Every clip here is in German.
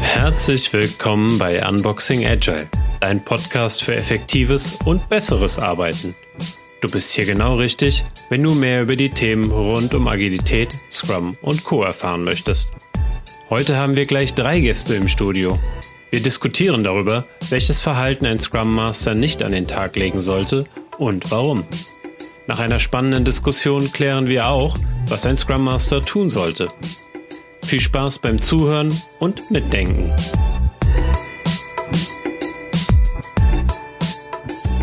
Herzlich willkommen bei Unboxing Agile, dein Podcast für effektives und besseres Arbeiten. Du bist hier genau richtig, wenn du mehr über die Themen rund um Agilität, Scrum und Co erfahren möchtest. Heute haben wir gleich drei Gäste im Studio. Wir diskutieren darüber, welches Verhalten ein Scrum Master nicht an den Tag legen sollte und warum. Nach einer spannenden Diskussion klären wir auch, was ein Scrum Master tun sollte. Viel Spaß beim Zuhören und Mitdenken.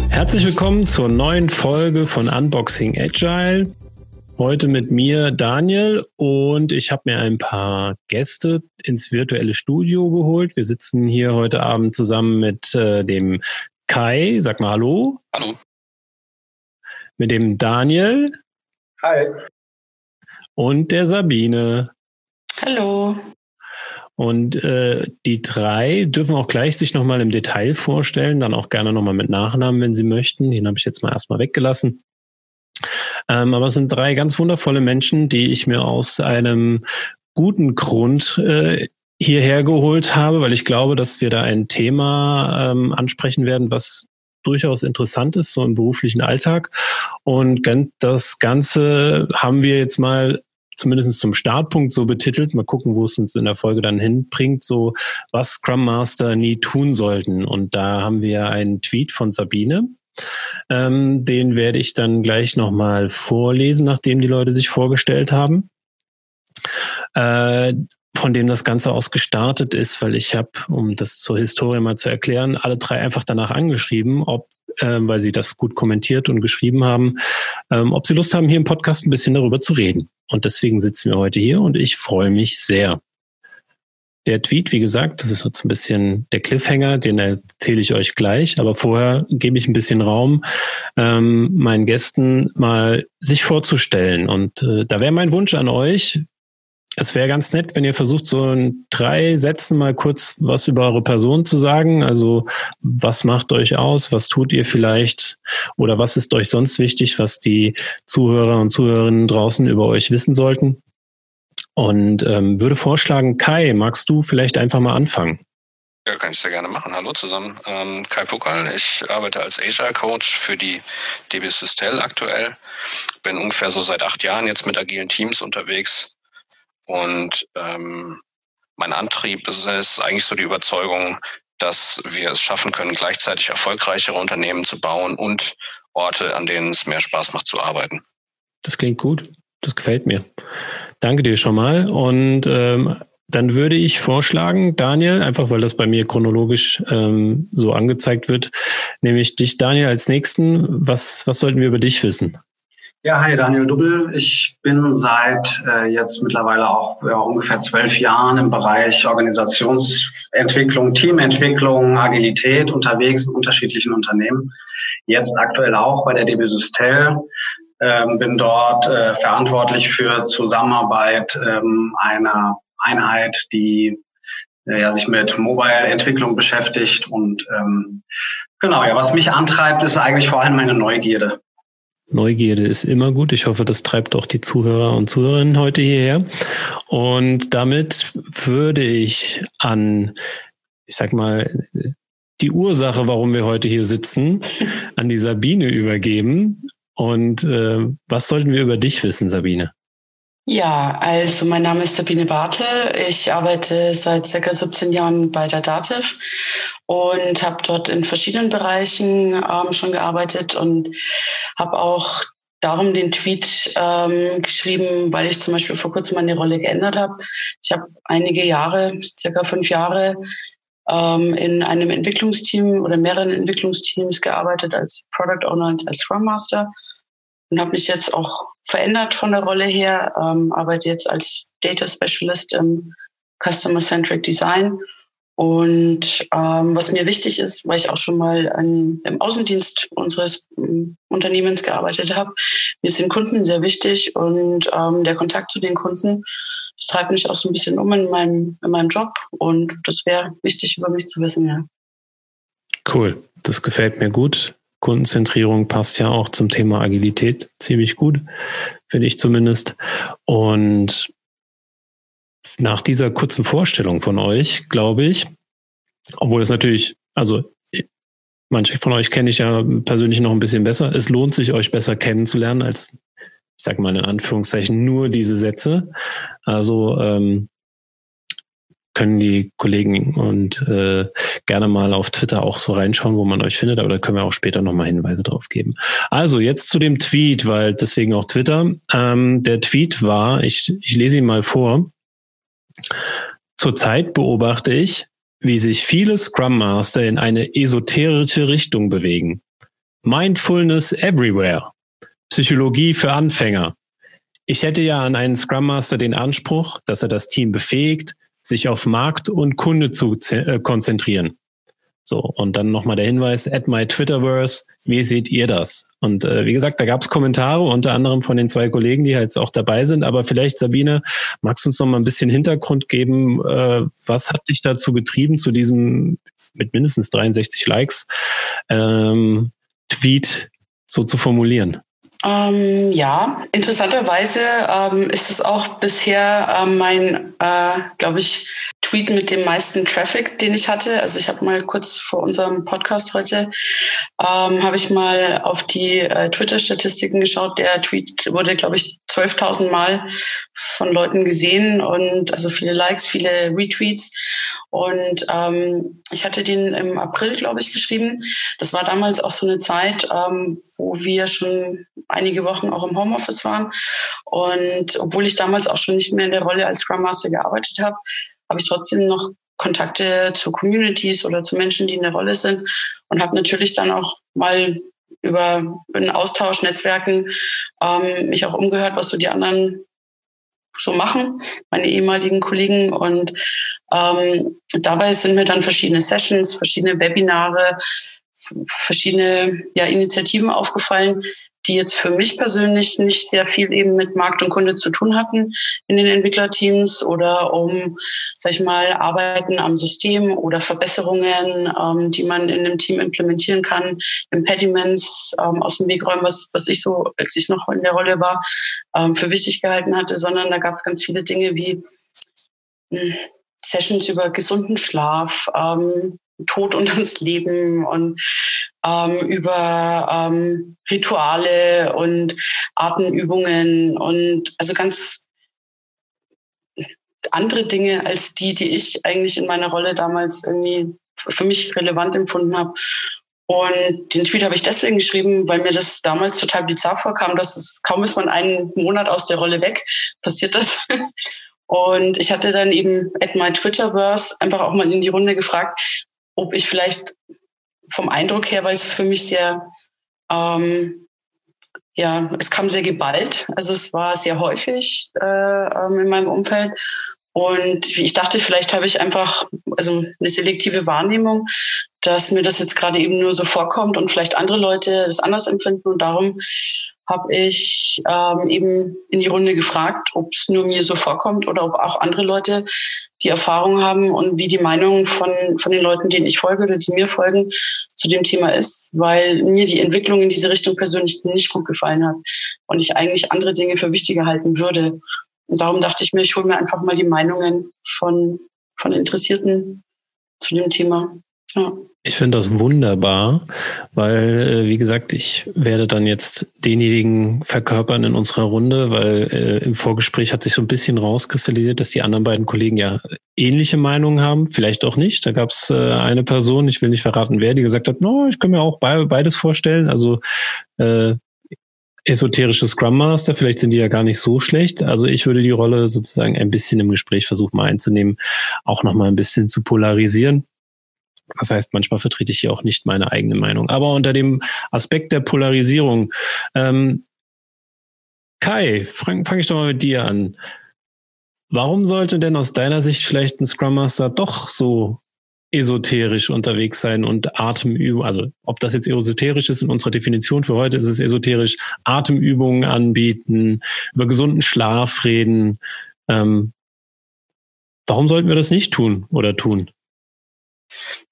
Herzlich willkommen zur neuen Folge von Unboxing Agile. Heute mit mir Daniel und ich habe mir ein paar Gäste ins virtuelle Studio geholt. Wir sitzen hier heute Abend zusammen mit äh, dem Kai. Sag mal Hallo. Hallo. Mit dem Daniel. Hi. Und der Sabine. Hallo. Und äh, die drei dürfen auch gleich sich nochmal im Detail vorstellen, dann auch gerne nochmal mit Nachnamen, wenn sie möchten. Den habe ich jetzt mal erstmal weggelassen. Ähm, aber es sind drei ganz wundervolle Menschen, die ich mir aus einem guten Grund äh, hierher geholt habe, weil ich glaube, dass wir da ein Thema ähm, ansprechen werden, was durchaus interessant ist, so im beruflichen Alltag. Und das Ganze haben wir jetzt mal zumindest zum Startpunkt so betitelt. Mal gucken, wo es uns in der Folge dann hinbringt, so was Scrum Master nie tun sollten. Und da haben wir einen Tweet von Sabine. Ähm, den werde ich dann gleich nochmal vorlesen, nachdem die Leute sich vorgestellt haben. Äh, von dem das Ganze aus gestartet ist, weil ich habe, um das zur Historie mal zu erklären, alle drei einfach danach angeschrieben, ob, äh, weil sie das gut kommentiert und geschrieben haben, ähm, ob sie Lust haben, hier im Podcast ein bisschen darüber zu reden. Und deswegen sitzen wir heute hier und ich freue mich sehr. Der Tweet, wie gesagt, das ist jetzt ein bisschen der Cliffhanger, den erzähle ich euch gleich. Aber vorher gebe ich ein bisschen Raum, ähm, meinen Gästen mal sich vorzustellen. Und äh, da wäre mein Wunsch an euch, es wäre ganz nett, wenn ihr versucht, so in drei Sätzen mal kurz was über eure Person zu sagen. Also was macht euch aus? Was tut ihr vielleicht? Oder was ist euch sonst wichtig, was die Zuhörer und Zuhörerinnen draußen über euch wissen sollten? Und ähm, würde vorschlagen, Kai, magst du vielleicht einfach mal anfangen? Ja, kann ich sehr gerne machen. Hallo zusammen. Ähm, Kai Pukal, ich arbeite als Agile Coach für die DB Systel aktuell. Bin ungefähr so seit acht Jahren jetzt mit agilen Teams unterwegs und ähm, mein Antrieb ist, ist eigentlich so die Überzeugung, dass wir es schaffen können, gleichzeitig erfolgreichere Unternehmen zu bauen und Orte, an denen es mehr Spaß macht zu arbeiten. Das klingt gut. Das gefällt mir. Danke dir schon mal. Und ähm, dann würde ich vorschlagen, Daniel, einfach weil das bei mir chronologisch ähm, so angezeigt wird, nehme ich dich, Daniel, als nächsten. Was, was sollten wir über dich wissen? Ja, hi, Daniel Dubbel. Ich bin seit äh, jetzt mittlerweile auch ja, ungefähr zwölf Jahren im Bereich Organisationsentwicklung, Teamentwicklung, Agilität unterwegs in unterschiedlichen Unternehmen. Jetzt aktuell auch bei der DB Systel. Ähm, bin dort äh, verantwortlich für Zusammenarbeit ähm, einer Einheit, die äh, ja, sich mit Mobile-Entwicklung beschäftigt. Und ähm, genau, ja, was mich antreibt, ist eigentlich vor allem meine Neugierde. Neugierde ist immer gut. Ich hoffe, das treibt auch die Zuhörer und Zuhörerinnen heute hierher. Und damit würde ich an, ich sag mal, die Ursache, warum wir heute hier sitzen, an die Sabine übergeben. Und äh, was sollten wir über dich wissen, Sabine? Ja, also mein Name ist Sabine Bartel. Ich arbeite seit circa 17 Jahren bei der Dativ und habe dort in verschiedenen Bereichen ähm, schon gearbeitet und habe auch darum den Tweet ähm, geschrieben, weil ich zum Beispiel vor kurzem meine Rolle geändert habe. Ich habe einige Jahre, circa fünf Jahre, ähm, in einem Entwicklungsteam oder mehreren Entwicklungsteams gearbeitet als Product Owner und als Scrum Master und habe mich jetzt auch verändert von der Rolle her, ähm, arbeite jetzt als Data Specialist im Customer Centric Design. Und ähm, was mir wichtig ist, weil ich auch schon mal an, im Außendienst unseres ähm, Unternehmens gearbeitet habe, mir sind Kunden sehr wichtig und ähm, der Kontakt zu den Kunden, das treibt mich auch so ein bisschen um in meinem, in meinem Job und das wäre wichtig über mich zu wissen, ja. Cool, das gefällt mir gut Kundenzentrierung passt ja auch zum Thema Agilität ziemlich gut, finde ich zumindest. Und nach dieser kurzen Vorstellung von euch, glaube ich, obwohl es natürlich, also manche von euch kenne ich ja persönlich noch ein bisschen besser. Es lohnt sich, euch besser kennenzulernen als, ich sage mal in Anführungszeichen, nur diese Sätze. Also ähm, können die Kollegen und äh, gerne mal auf Twitter auch so reinschauen, wo man euch findet, aber da können wir auch später nochmal Hinweise drauf geben. Also jetzt zu dem Tweet, weil deswegen auch Twitter. Ähm, der Tweet war, ich, ich lese ihn mal vor. Zurzeit beobachte ich, wie sich viele Scrum Master in eine esoterische Richtung bewegen. Mindfulness everywhere. Psychologie für Anfänger. Ich hätte ja an einen Scrum Master den Anspruch, dass er das Team befähigt, sich auf Markt und Kunde zu äh, konzentrieren. So, und dann nochmal der Hinweis, at my Twitterverse, wie seht ihr das? Und äh, wie gesagt, da gab es Kommentare, unter anderem von den zwei Kollegen, die jetzt auch dabei sind. Aber vielleicht, Sabine, magst du uns noch mal ein bisschen Hintergrund geben? Äh, was hat dich dazu getrieben, zu diesem mit mindestens 63 Likes ähm, Tweet so zu formulieren? Ähm, ja, interessanterweise ähm, ist es auch bisher äh, mein, äh, glaube ich, Tweet mit dem meisten Traffic, den ich hatte. Also ich habe mal kurz vor unserem Podcast heute, ähm, habe ich mal auf die äh, Twitter-Statistiken geschaut. Der Tweet wurde, glaube ich, 12.000 Mal von Leuten gesehen und also viele Likes, viele Retweets. Und ähm, ich hatte den im April, glaube ich, geschrieben. Das war damals auch so eine Zeit, ähm, wo wir schon einige Wochen auch im Homeoffice waren. Und obwohl ich damals auch schon nicht mehr in der Rolle als Scrum Master gearbeitet habe, habe ich trotzdem noch Kontakte zu Communities oder zu Menschen, die in der Rolle sind und habe natürlich dann auch mal über einen Austausch, Netzwerken ähm, mich auch umgehört, was so die anderen so machen, meine ehemaligen Kollegen. Und ähm, dabei sind mir dann verschiedene Sessions, verschiedene Webinare, verschiedene ja, Initiativen aufgefallen, die jetzt für mich persönlich nicht sehr viel eben mit Markt und Kunde zu tun hatten in den Entwicklerteams oder um, sag ich mal, Arbeiten am System oder Verbesserungen, ähm, die man in einem Team implementieren kann, Impediments ähm, aus dem Weg räumen, was, was ich so, als ich noch in der Rolle war, ähm, für wichtig gehalten hatte, sondern da gab es ganz viele Dinge wie mh, hm, Sessions über gesunden Schlaf, ähm, Tod und das Leben und ähm, über ähm, Rituale und Atemübungen und also ganz andere Dinge als die, die ich eigentlich in meiner Rolle damals irgendwie für mich relevant empfunden habe. Und den Tweet habe ich deswegen geschrieben, weil mir das damals total bizarr vorkam, dass es kaum ist man einen Monat aus der Rolle weg, passiert das. Und ich hatte dann eben at my Twitterverse einfach auch mal in die Runde gefragt, ob ich vielleicht vom Eindruck her, weil es für mich sehr, ähm, ja, es kam sehr geballt. Also es war sehr häufig äh, ähm, in meinem Umfeld. Und ich dachte, vielleicht habe ich einfach also eine selektive Wahrnehmung, dass mir das jetzt gerade eben nur so vorkommt und vielleicht andere Leute das anders empfinden. Und darum habe ich ähm, eben in die Runde gefragt, ob es nur mir so vorkommt oder ob auch andere Leute die Erfahrung haben und wie die Meinung von, von den Leuten, denen ich folge oder die mir folgen, zu dem Thema ist, weil mir die Entwicklung in diese Richtung persönlich nicht gut gefallen hat und ich eigentlich andere Dinge für wichtiger halten würde. Und darum dachte ich mir, ich hole mir einfach mal die Meinungen von, von Interessierten zu dem Thema. Ja. Ich finde das wunderbar, weil, äh, wie gesagt, ich werde dann jetzt denjenigen verkörpern in unserer Runde, weil äh, im Vorgespräch hat sich so ein bisschen rauskristallisiert, dass die anderen beiden Kollegen ja ähnliche Meinungen haben, vielleicht auch nicht. Da gab es äh, eine Person, ich will nicht verraten, wer, die gesagt hat, no, ich kann mir auch beides vorstellen. Also äh, esoterische Scrum Master, vielleicht sind die ja gar nicht so schlecht. Also ich würde die Rolle sozusagen ein bisschen im Gespräch versuchen mal einzunehmen, auch nochmal ein bisschen zu polarisieren das heißt, manchmal vertrete ich hier auch nicht meine eigene Meinung. Aber unter dem Aspekt der Polarisierung, ähm, Kai, fange fang ich doch mal mit dir an. Warum sollte denn aus deiner Sicht vielleicht ein Scrum Master doch so esoterisch unterwegs sein und Atemübungen, also ob das jetzt esoterisch ist in unserer Definition für heute, ist es esoterisch, Atemübungen anbieten, über gesunden Schlaf reden. Ähm, warum sollten wir das nicht tun oder tun?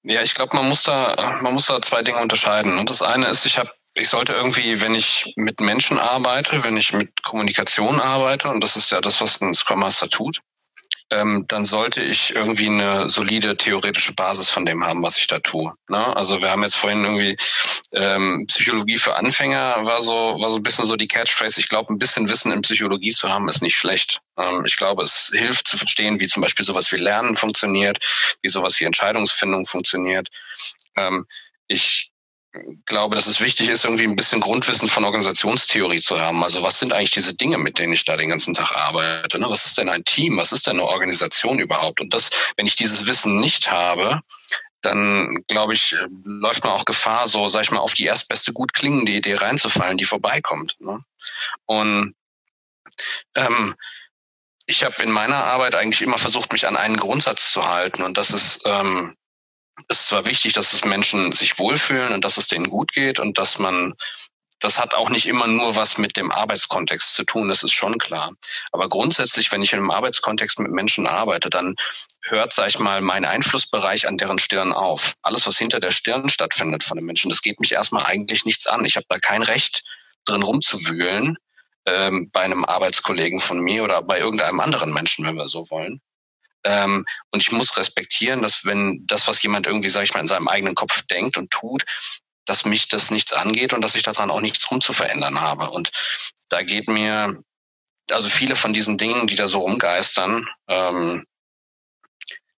Ja, ich glaube, man muss da, man muss da zwei Dinge unterscheiden. Und das eine ist, ich habe ich sollte irgendwie, wenn ich mit Menschen arbeite, wenn ich mit Kommunikation arbeite, und das ist ja das, was ein Scrum Master tut, ähm, dann sollte ich irgendwie eine solide theoretische Basis von dem haben, was ich da tue. Ne? Also wir haben jetzt vorhin irgendwie ähm, Psychologie für Anfänger war so war so ein bisschen so die Catchphrase. Ich glaube, ein bisschen Wissen in Psychologie zu haben ist nicht schlecht. Ähm, ich glaube, es hilft zu verstehen, wie zum Beispiel sowas wie Lernen funktioniert, wie sowas wie Entscheidungsfindung funktioniert. Ähm, ich glaube, dass es wichtig ist, irgendwie ein bisschen Grundwissen von Organisationstheorie zu haben. Also was sind eigentlich diese Dinge, mit denen ich da den ganzen Tag arbeite? Ne? Was ist denn ein Team? Was ist denn eine Organisation überhaupt? Und das, wenn ich dieses Wissen nicht habe, dann glaube ich, läuft man auch Gefahr, so, sag ich mal, auf die erstbeste gut klingende Idee reinzufallen, die vorbeikommt. Ne? Und ähm, ich habe in meiner Arbeit eigentlich immer versucht, mich an einen Grundsatz zu halten. Und das ist, ähm, es ist zwar wichtig, dass es Menschen sich wohlfühlen und dass es denen gut geht und dass man das hat auch nicht immer nur was mit dem Arbeitskontext zu tun, das ist schon klar. Aber grundsätzlich, wenn ich in einem Arbeitskontext mit Menschen arbeite, dann hört, sag ich mal, mein Einflussbereich an deren Stirn auf. Alles, was hinter der Stirn stattfindet von den Menschen, das geht mich erstmal eigentlich nichts an. Ich habe da kein Recht drin rumzuwühlen ähm, bei einem Arbeitskollegen von mir oder bei irgendeinem anderen Menschen, wenn wir so wollen. Ähm, und ich muss respektieren, dass wenn das, was jemand irgendwie, sag ich mal, in seinem eigenen Kopf denkt und tut, dass mich das nichts angeht und dass ich daran auch nichts rumzuverändern habe. Und da geht mir, also viele von diesen Dingen, die da so rumgeistern, ähm,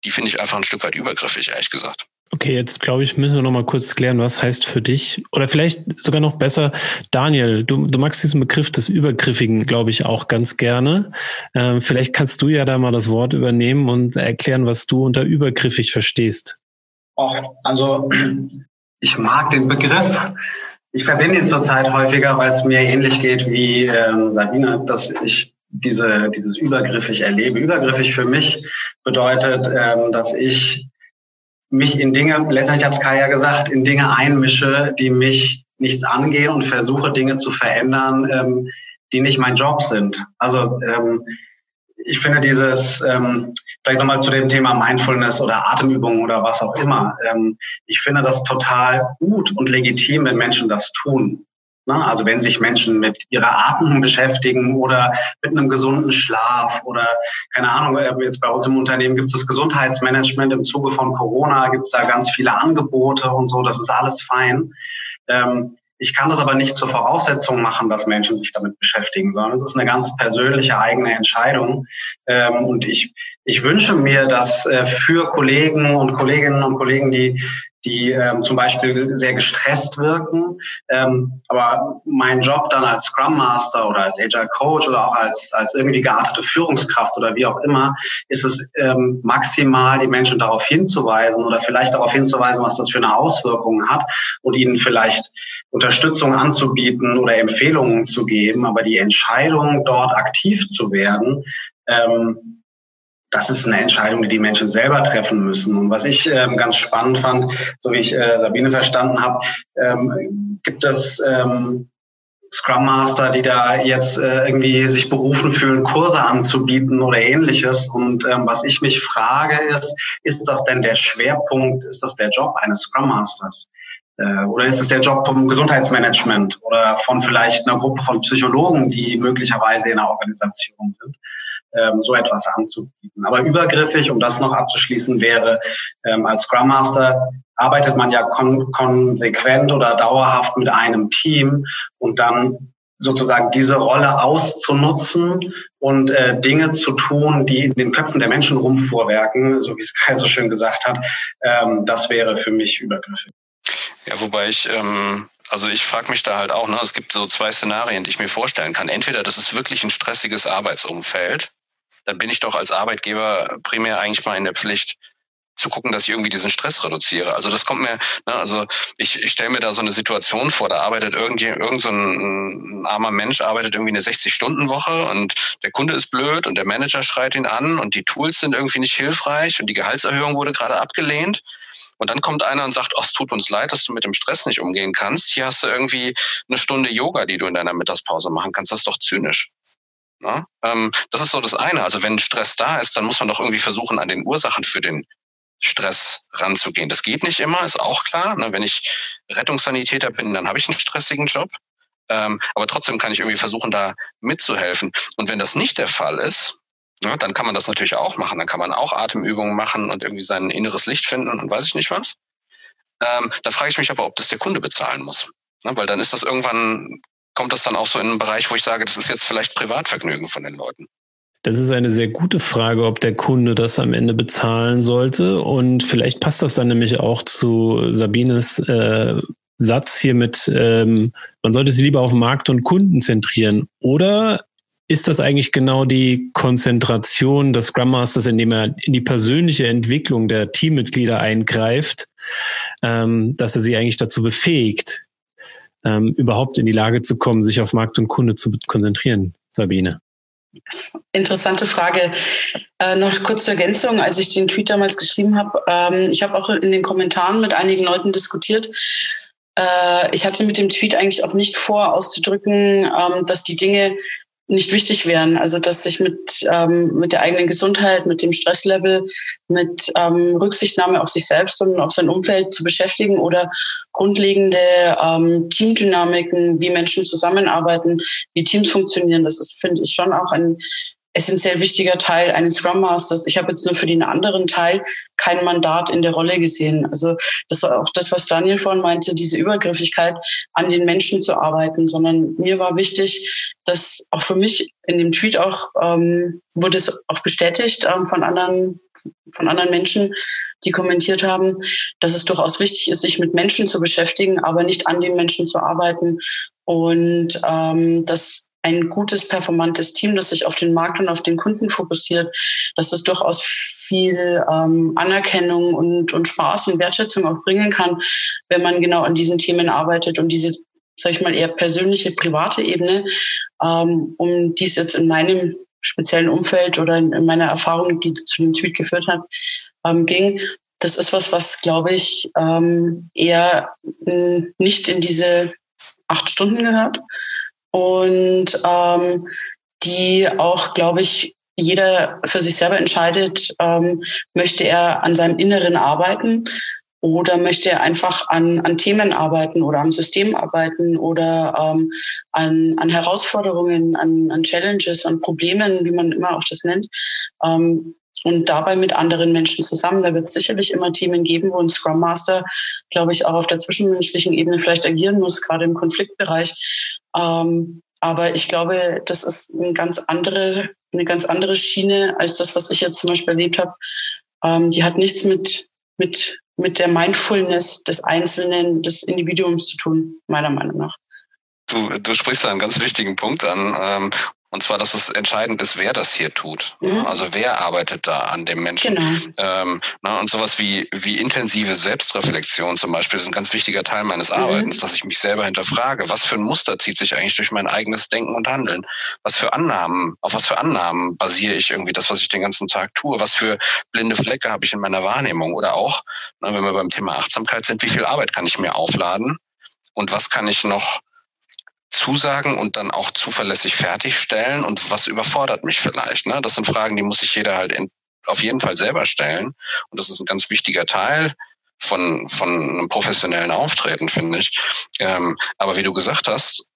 die finde ich einfach ein Stück weit übergriffig, ehrlich gesagt. Okay, jetzt glaube ich, müssen wir noch mal kurz klären, was heißt für dich oder vielleicht sogar noch besser, Daniel, du, du magst diesen Begriff des Übergriffigen, glaube ich, auch ganz gerne. Ähm, vielleicht kannst du ja da mal das Wort übernehmen und erklären, was du unter übergriffig verstehst. Och, also ich mag den Begriff. Ich verbinde ihn zurzeit häufiger, weil es mir ähnlich geht wie ähm, Sabine, dass ich diese, dieses übergriffig erlebe. Übergriffig für mich bedeutet, ähm, dass ich mich in Dinge, letztendlich hat Kaya gesagt, in Dinge einmische, die mich nichts angehen und versuche Dinge zu verändern, ähm, die nicht mein Job sind. Also ähm, ich finde dieses, ähm, vielleicht nochmal zu dem Thema Mindfulness oder Atemübungen oder was auch immer. Ähm, ich finde das total gut und legitim, wenn Menschen das tun. Ne? Also wenn sich Menschen mit ihrer Atmung beschäftigen oder mit einem gesunden Schlaf oder keine Ahnung, äh, jetzt bei uns im Unternehmen gibt es das Gesundheitsmanagement im Zuge von Corona, gibt es da ganz viele Angebote und so, das ist alles fein. Ähm, ich kann das aber nicht zur Voraussetzung machen, dass Menschen sich damit beschäftigen, sondern es ist eine ganz persönliche eigene Entscheidung. Ähm, und ich, ich wünsche mir, dass äh, für Kollegen und Kolleginnen und Kollegen, die die ähm, zum Beispiel sehr gestresst wirken. Ähm, aber mein Job dann als Scrum Master oder als Agile Coach oder auch als, als irgendwie geartete Führungskraft oder wie auch immer, ist es ähm, maximal, die Menschen darauf hinzuweisen oder vielleicht darauf hinzuweisen, was das für eine Auswirkung hat und ihnen vielleicht Unterstützung anzubieten oder Empfehlungen zu geben. Aber die Entscheidung, dort aktiv zu werden, ähm, das ist eine Entscheidung, die die Menschen selber treffen müssen. Und was ich ähm, ganz spannend fand, so wie ich äh, Sabine verstanden habe, ähm, gibt es ähm, Scrum Master, die da jetzt äh, irgendwie sich berufen fühlen, Kurse anzubieten oder ähnliches. Und ähm, was ich mich frage ist, ist das denn der Schwerpunkt, ist das der Job eines Scrum Masters? Äh, oder ist es der Job vom Gesundheitsmanagement oder von vielleicht einer Gruppe von Psychologen, die möglicherweise in einer Organisation sind? Ähm, so etwas anzubieten. Aber übergriffig, um das noch abzuschließen, wäre ähm, als Scrum Master arbeitet man ja kon konsequent oder dauerhaft mit einem Team und dann sozusagen diese Rolle auszunutzen und äh, Dinge zu tun, die in den Köpfen der Menschen rumvorwerken, so wie es Kai so schön gesagt hat, ähm, das wäre für mich übergriffig. Ja, wobei ich ähm, also ich frage mich da halt auch, ne, es gibt so zwei Szenarien, die ich mir vorstellen kann. Entweder das ist wirklich ein stressiges Arbeitsumfeld, dann bin ich doch als Arbeitgeber primär eigentlich mal in der Pflicht, zu gucken, dass ich irgendwie diesen Stress reduziere. Also das kommt mir, ne, also ich, ich stelle mir da so eine Situation vor, da arbeitet irgendwie irgend so ein, ein armer Mensch arbeitet irgendwie eine 60-Stunden-Woche und der Kunde ist blöd und der Manager schreit ihn an und die Tools sind irgendwie nicht hilfreich und die Gehaltserhöhung wurde gerade abgelehnt. Und dann kommt einer und sagt, oh, es tut uns leid, dass du mit dem Stress nicht umgehen kannst. Hier hast du irgendwie eine Stunde Yoga, die du in deiner Mittagspause machen kannst. Das ist doch zynisch. Ja? Ähm, das ist so das eine. Also wenn Stress da ist, dann muss man doch irgendwie versuchen, an den Ursachen für den Stress ranzugehen. Das geht nicht immer, ist auch klar. Ne? Wenn ich Rettungssanitäter bin, dann habe ich einen stressigen Job. Ähm, aber trotzdem kann ich irgendwie versuchen, da mitzuhelfen. Und wenn das nicht der Fall ist, ne, dann kann man das natürlich auch machen. Dann kann man auch Atemübungen machen und irgendwie sein inneres Licht finden und weiß ich nicht was. Ähm, da frage ich mich aber, ob das der Kunde bezahlen muss. Ne, weil dann ist das irgendwann, kommt das dann auch so in einen Bereich, wo ich sage, das ist jetzt vielleicht Privatvergnügen von den Leuten. Das ist eine sehr gute Frage, ob der Kunde das am Ende bezahlen sollte. Und vielleicht passt das dann nämlich auch zu Sabines äh, Satz hier mit, ähm, man sollte sich lieber auf Markt und Kunden zentrieren. Oder ist das eigentlich genau die Konzentration des Scrum Masters, indem er in die persönliche Entwicklung der Teammitglieder eingreift, ähm, dass er sie eigentlich dazu befähigt, ähm, überhaupt in die Lage zu kommen, sich auf Markt und Kunde zu konzentrieren, Sabine? Interessante Frage. Äh, noch kurz zur Ergänzung, als ich den Tweet damals geschrieben habe, ähm, ich habe auch in den Kommentaren mit einigen Leuten diskutiert. Äh, ich hatte mit dem Tweet eigentlich auch nicht vor, auszudrücken, ähm, dass die Dinge nicht wichtig wären. Also dass sich mit, ähm, mit der eigenen Gesundheit, mit dem Stresslevel, mit ähm, Rücksichtnahme auf sich selbst und auf sein Umfeld zu beschäftigen oder grundlegende ähm, Teamdynamiken, wie Menschen zusammenarbeiten, wie Teams funktionieren. Das ist, finde ich, schon auch ein essentiell wichtiger Teil eines Scrum Masters. Ich habe jetzt nur für den anderen Teil kein Mandat in der Rolle gesehen. Also das war auch das, was Daniel vorhin meinte, diese Übergriffigkeit an den Menschen zu arbeiten, sondern mir war wichtig, dass auch für mich in dem Tweet auch ähm, wurde es auch bestätigt ähm, von anderen von anderen Menschen, die kommentiert haben, dass es durchaus wichtig ist, sich mit Menschen zu beschäftigen, aber nicht an den Menschen zu arbeiten und ähm, dass ein gutes, performantes Team, das sich auf den Markt und auf den Kunden fokussiert, dass das durchaus viel ähm, Anerkennung und, und Spaß und Wertschätzung auch bringen kann, wenn man genau an diesen Themen arbeitet und diese, sag ich mal, eher persönliche, private Ebene, ähm, um die es jetzt in meinem speziellen Umfeld oder in, in meiner Erfahrung, die zu dem Tweet geführt hat, ähm, ging. Das ist was, was, glaube ich, ähm, eher nicht in diese acht Stunden gehört, und ähm, die auch, glaube ich, jeder für sich selber entscheidet, ähm, möchte er an seinem Inneren arbeiten oder möchte er einfach an, an Themen arbeiten oder am System arbeiten oder ähm, an, an Herausforderungen, an, an Challenges, an Problemen, wie man immer auch das nennt. Ähm, und dabei mit anderen Menschen zusammen. Da wird es sicherlich immer Themen geben, wo ein Scrum Master, glaube ich, auch auf der zwischenmenschlichen Ebene vielleicht agieren muss, gerade im Konfliktbereich. Ähm, aber ich glaube, das ist eine ganz andere, eine ganz andere Schiene als das, was ich jetzt zum Beispiel erlebt habe. Ähm, die hat nichts mit, mit, mit der Mindfulness des Einzelnen, des Individuums zu tun, meiner Meinung nach. Du, du sprichst einen ganz wichtigen Punkt an. Ähm, und zwar, dass es entscheidend ist, wer das hier tut. Mhm. Also wer arbeitet da an dem Menschen. Genau. Ähm, na, und sowas wie, wie intensive Selbstreflexion zum Beispiel ist ein ganz wichtiger Teil meines mhm. Arbeitens, dass ich mich selber hinterfrage, was für ein Muster zieht sich eigentlich durch mein eigenes Denken und Handeln? Was für Annahmen, auf was für Annahmen basiere ich irgendwie das, was ich den ganzen Tag tue? Was für blinde Flecke habe ich in meiner Wahrnehmung? Oder auch, na, wenn wir beim Thema Achtsamkeit sind, wie viel Arbeit kann ich mir aufladen? Und was kann ich noch zusagen und dann auch zuverlässig fertigstellen und was überfordert mich vielleicht? Ne? Das sind Fragen, die muss sich jeder halt in, auf jeden Fall selber stellen und das ist ein ganz wichtiger Teil von, von einem professionellen Auftreten, finde ich. Ähm, aber wie du gesagt hast,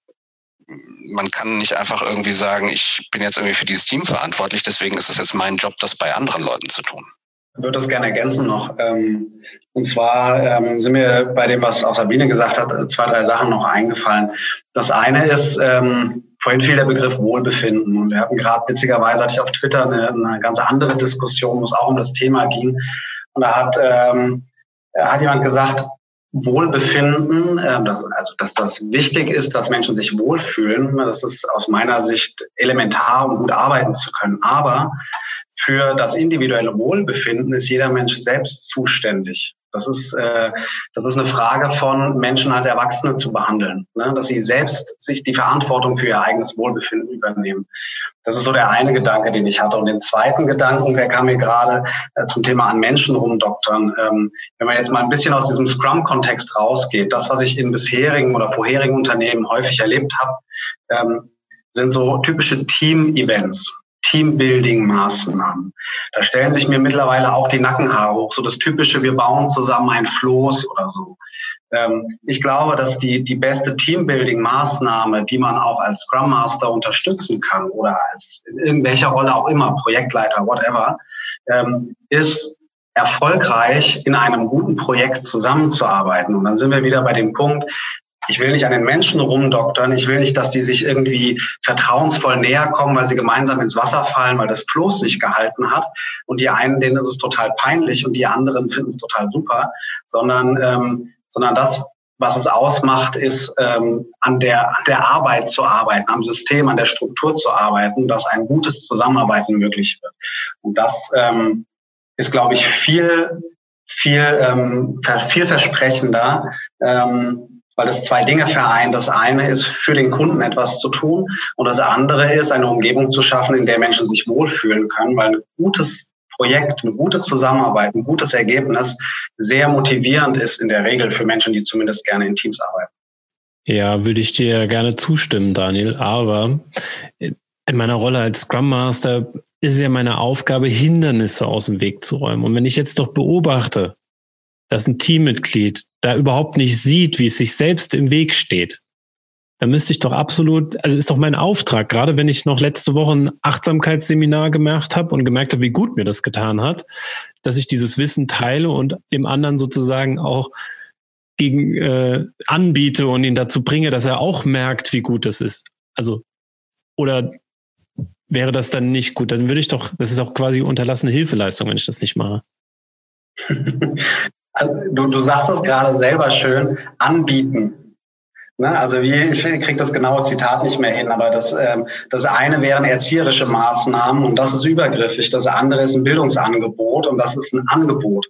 man kann nicht einfach irgendwie sagen, ich bin jetzt irgendwie für dieses Team verantwortlich, deswegen ist es jetzt mein Job, das bei anderen Leuten zu tun. Würde das gerne ergänzen noch. Ähm, und zwar ähm, sind mir bei dem, was auch Sabine gesagt hat, zwei, drei Sachen noch eingefallen. Das eine ist, ähm, vorhin fiel der Begriff Wohlbefinden. Und wir hatten gerade, witzigerweise hatte ich auf Twitter eine, eine ganz andere Diskussion, wo es auch um das Thema ging. Und da hat, ähm, hat jemand gesagt, Wohlbefinden, äh, das, also dass das wichtig ist, dass Menschen sich wohlfühlen, das ist aus meiner Sicht elementar, um gut arbeiten zu können. Aber für das individuelle Wohlbefinden ist jeder Mensch selbst zuständig. Das ist, äh, das ist eine Frage von Menschen als Erwachsene zu behandeln, ne? dass sie selbst sich die Verantwortung für ihr eigenes Wohlbefinden übernehmen. Das ist so der eine Gedanke, den ich hatte. Und den zweiten Gedanken, der kam mir gerade äh, zum Thema an Menschen rumdoktern. Ähm, wenn man jetzt mal ein bisschen aus diesem Scrum-Kontext rausgeht, das, was ich in bisherigen oder vorherigen Unternehmen häufig erlebt habe, ähm, sind so typische Team-Events. Teambuilding-Maßnahmen. Da stellen sich mir mittlerweile auch die Nackenhaare hoch. So das typische, wir bauen zusammen ein Floß oder so. Ähm, ich glaube, dass die, die beste Teambuilding-Maßnahme, die man auch als Scrum Master unterstützen kann oder als in irgendwelcher Rolle auch immer, Projektleiter, whatever, ähm, ist erfolgreich in einem guten Projekt zusammenzuarbeiten. Und dann sind wir wieder bei dem Punkt, ich will nicht an den Menschen rumdoktern. Ich will nicht, dass die sich irgendwie vertrauensvoll näher kommen, weil sie gemeinsam ins Wasser fallen, weil das Floß sich gehalten hat. Und die einen, denen ist es total peinlich und die anderen finden es total super, sondern, ähm, sondern das, was es ausmacht, ist, ähm, an, der, an der Arbeit zu arbeiten, am System, an der Struktur zu arbeiten, dass ein gutes Zusammenarbeiten möglich wird. Und das ähm, ist, glaube ich, viel, viel, ähm, vielversprechender, ähm, weil es zwei Dinge vereint. Das eine ist, für den Kunden etwas zu tun und das andere ist, eine Umgebung zu schaffen, in der Menschen sich wohlfühlen können, weil ein gutes Projekt, eine gute Zusammenarbeit, ein gutes Ergebnis sehr motivierend ist in der Regel für Menschen, die zumindest gerne in Teams arbeiten. Ja, würde ich dir gerne zustimmen, Daniel. Aber in meiner Rolle als Scrum Master ist ja meine Aufgabe, Hindernisse aus dem Weg zu räumen. Und wenn ich jetzt doch beobachte, dass ein Teammitglied da überhaupt nicht sieht, wie es sich selbst im Weg steht, dann müsste ich doch absolut, also ist doch mein Auftrag, gerade wenn ich noch letzte Woche ein Achtsamkeitsseminar gemacht habe und gemerkt habe, wie gut mir das getan hat, dass ich dieses Wissen teile und dem anderen sozusagen auch gegen äh, anbiete und ihn dazu bringe, dass er auch merkt, wie gut das ist. Also oder wäre das dann nicht gut? Dann würde ich doch, das ist auch quasi unterlassene Hilfeleistung, wenn ich das nicht mache. Also, du, du sagst es gerade selber schön, anbieten. Ne? Also wie, ich kriege das genaue Zitat nicht mehr hin, aber das, ähm, das eine wären erzieherische Maßnahmen und das ist übergriffig. Das andere ist ein Bildungsangebot und das ist ein Angebot.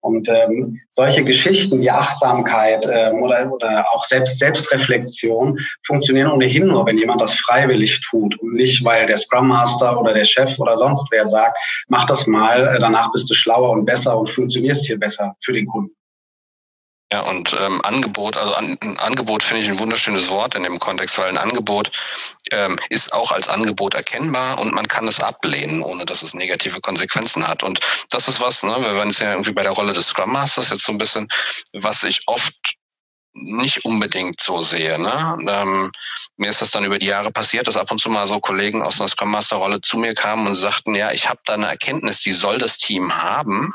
Und ähm, solche Geschichten wie Achtsamkeit ähm, oder, oder auch Selbst Selbstreflexion funktionieren ohnehin nur, wenn jemand das freiwillig tut und nicht, weil der Scrum Master oder der Chef oder sonst wer sagt, mach das mal, äh, danach bist du schlauer und besser und funktionierst hier besser für den Kunden. Ja, und ähm, Angebot, also an, ein Angebot finde ich ein wunderschönes Wort in dem Kontext, weil ein Angebot ähm, ist auch als Angebot erkennbar und man kann es ablehnen, ohne dass es negative Konsequenzen hat. Und das ist was, ne, wir waren es ja irgendwie bei der Rolle des Scrum Masters jetzt so ein bisschen, was ich oft nicht unbedingt so sehe. Ne? Ähm, mir ist das dann über die Jahre passiert, dass ab und zu mal so Kollegen aus einer Scrum Master Rolle zu mir kamen und sagten, ja, ich habe da eine Erkenntnis, die soll das Team haben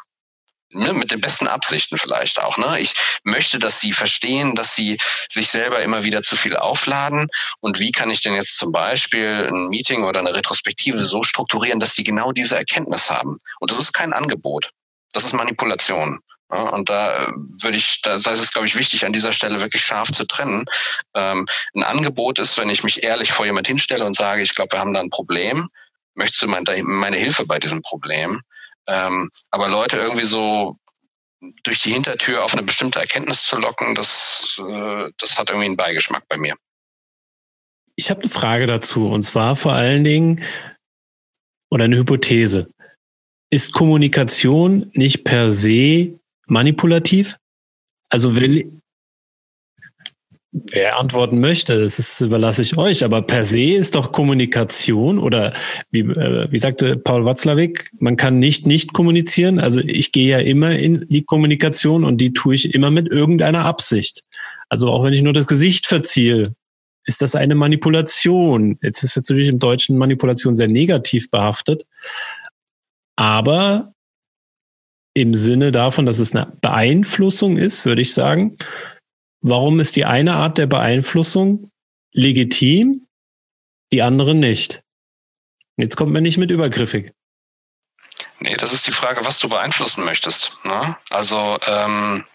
ne, mit den besten Absichten vielleicht auch. Ne? Ich möchte, dass sie verstehen, dass sie sich selber immer wieder zu viel aufladen. Und wie kann ich denn jetzt zum Beispiel ein Meeting oder eine Retrospektive so strukturieren, dass sie genau diese Erkenntnis haben? Und das ist kein Angebot. Das ist Manipulation. Ja, und da würde ich, da ist es, glaube ich, wichtig, an dieser Stelle wirklich scharf zu trennen. Ähm, ein Angebot ist, wenn ich mich ehrlich vor jemand hinstelle und sage, ich glaube, wir haben da ein Problem, möchtest du meine Hilfe bei diesem Problem? Ähm, aber Leute irgendwie so durch die Hintertür auf eine bestimmte Erkenntnis zu locken, das, äh, das hat irgendwie einen Beigeschmack bei mir. Ich habe eine Frage dazu und zwar vor allen Dingen oder eine Hypothese. Ist Kommunikation nicht per se manipulativ? Also will, Wer antworten möchte, das ist, überlasse ich euch. Aber per se ist doch Kommunikation oder wie, äh, wie sagte Paul Watzlawick, man kann nicht nicht kommunizieren. Also ich gehe ja immer in die Kommunikation und die tue ich immer mit irgendeiner Absicht. Also auch wenn ich nur das Gesicht verziehe, ist das eine Manipulation. Jetzt ist natürlich im Deutschen Manipulation sehr negativ behaftet. Aber im Sinne davon, dass es eine Beeinflussung ist, würde ich sagen, Warum ist die eine Art der Beeinflussung legitim, die andere nicht? Jetzt kommt man nicht mit übergriffig. Nee, das ist die Frage, was du beeinflussen möchtest. Ne? Also ähm,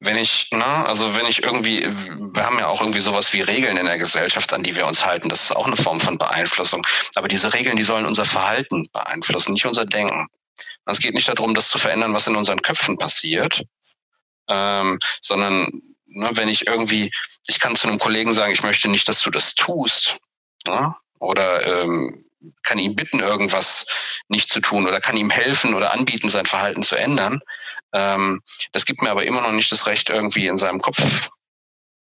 wenn ich, ne, also wenn ich irgendwie, wir haben ja auch irgendwie sowas wie Regeln in der Gesellschaft, an die wir uns halten. Das ist auch eine Form von Beeinflussung. Aber diese Regeln, die sollen unser Verhalten beeinflussen, nicht unser Denken. Es geht nicht darum, das zu verändern, was in unseren Köpfen passiert, ähm, sondern Ne, wenn ich irgendwie, ich kann zu einem Kollegen sagen, ich möchte nicht, dass du das tust. Ne? Oder ähm, kann ihn bitten, irgendwas nicht zu tun oder kann ihm helfen oder anbieten, sein Verhalten zu ändern. Ähm, das gibt mir aber immer noch nicht das Recht, irgendwie in seinem Kopf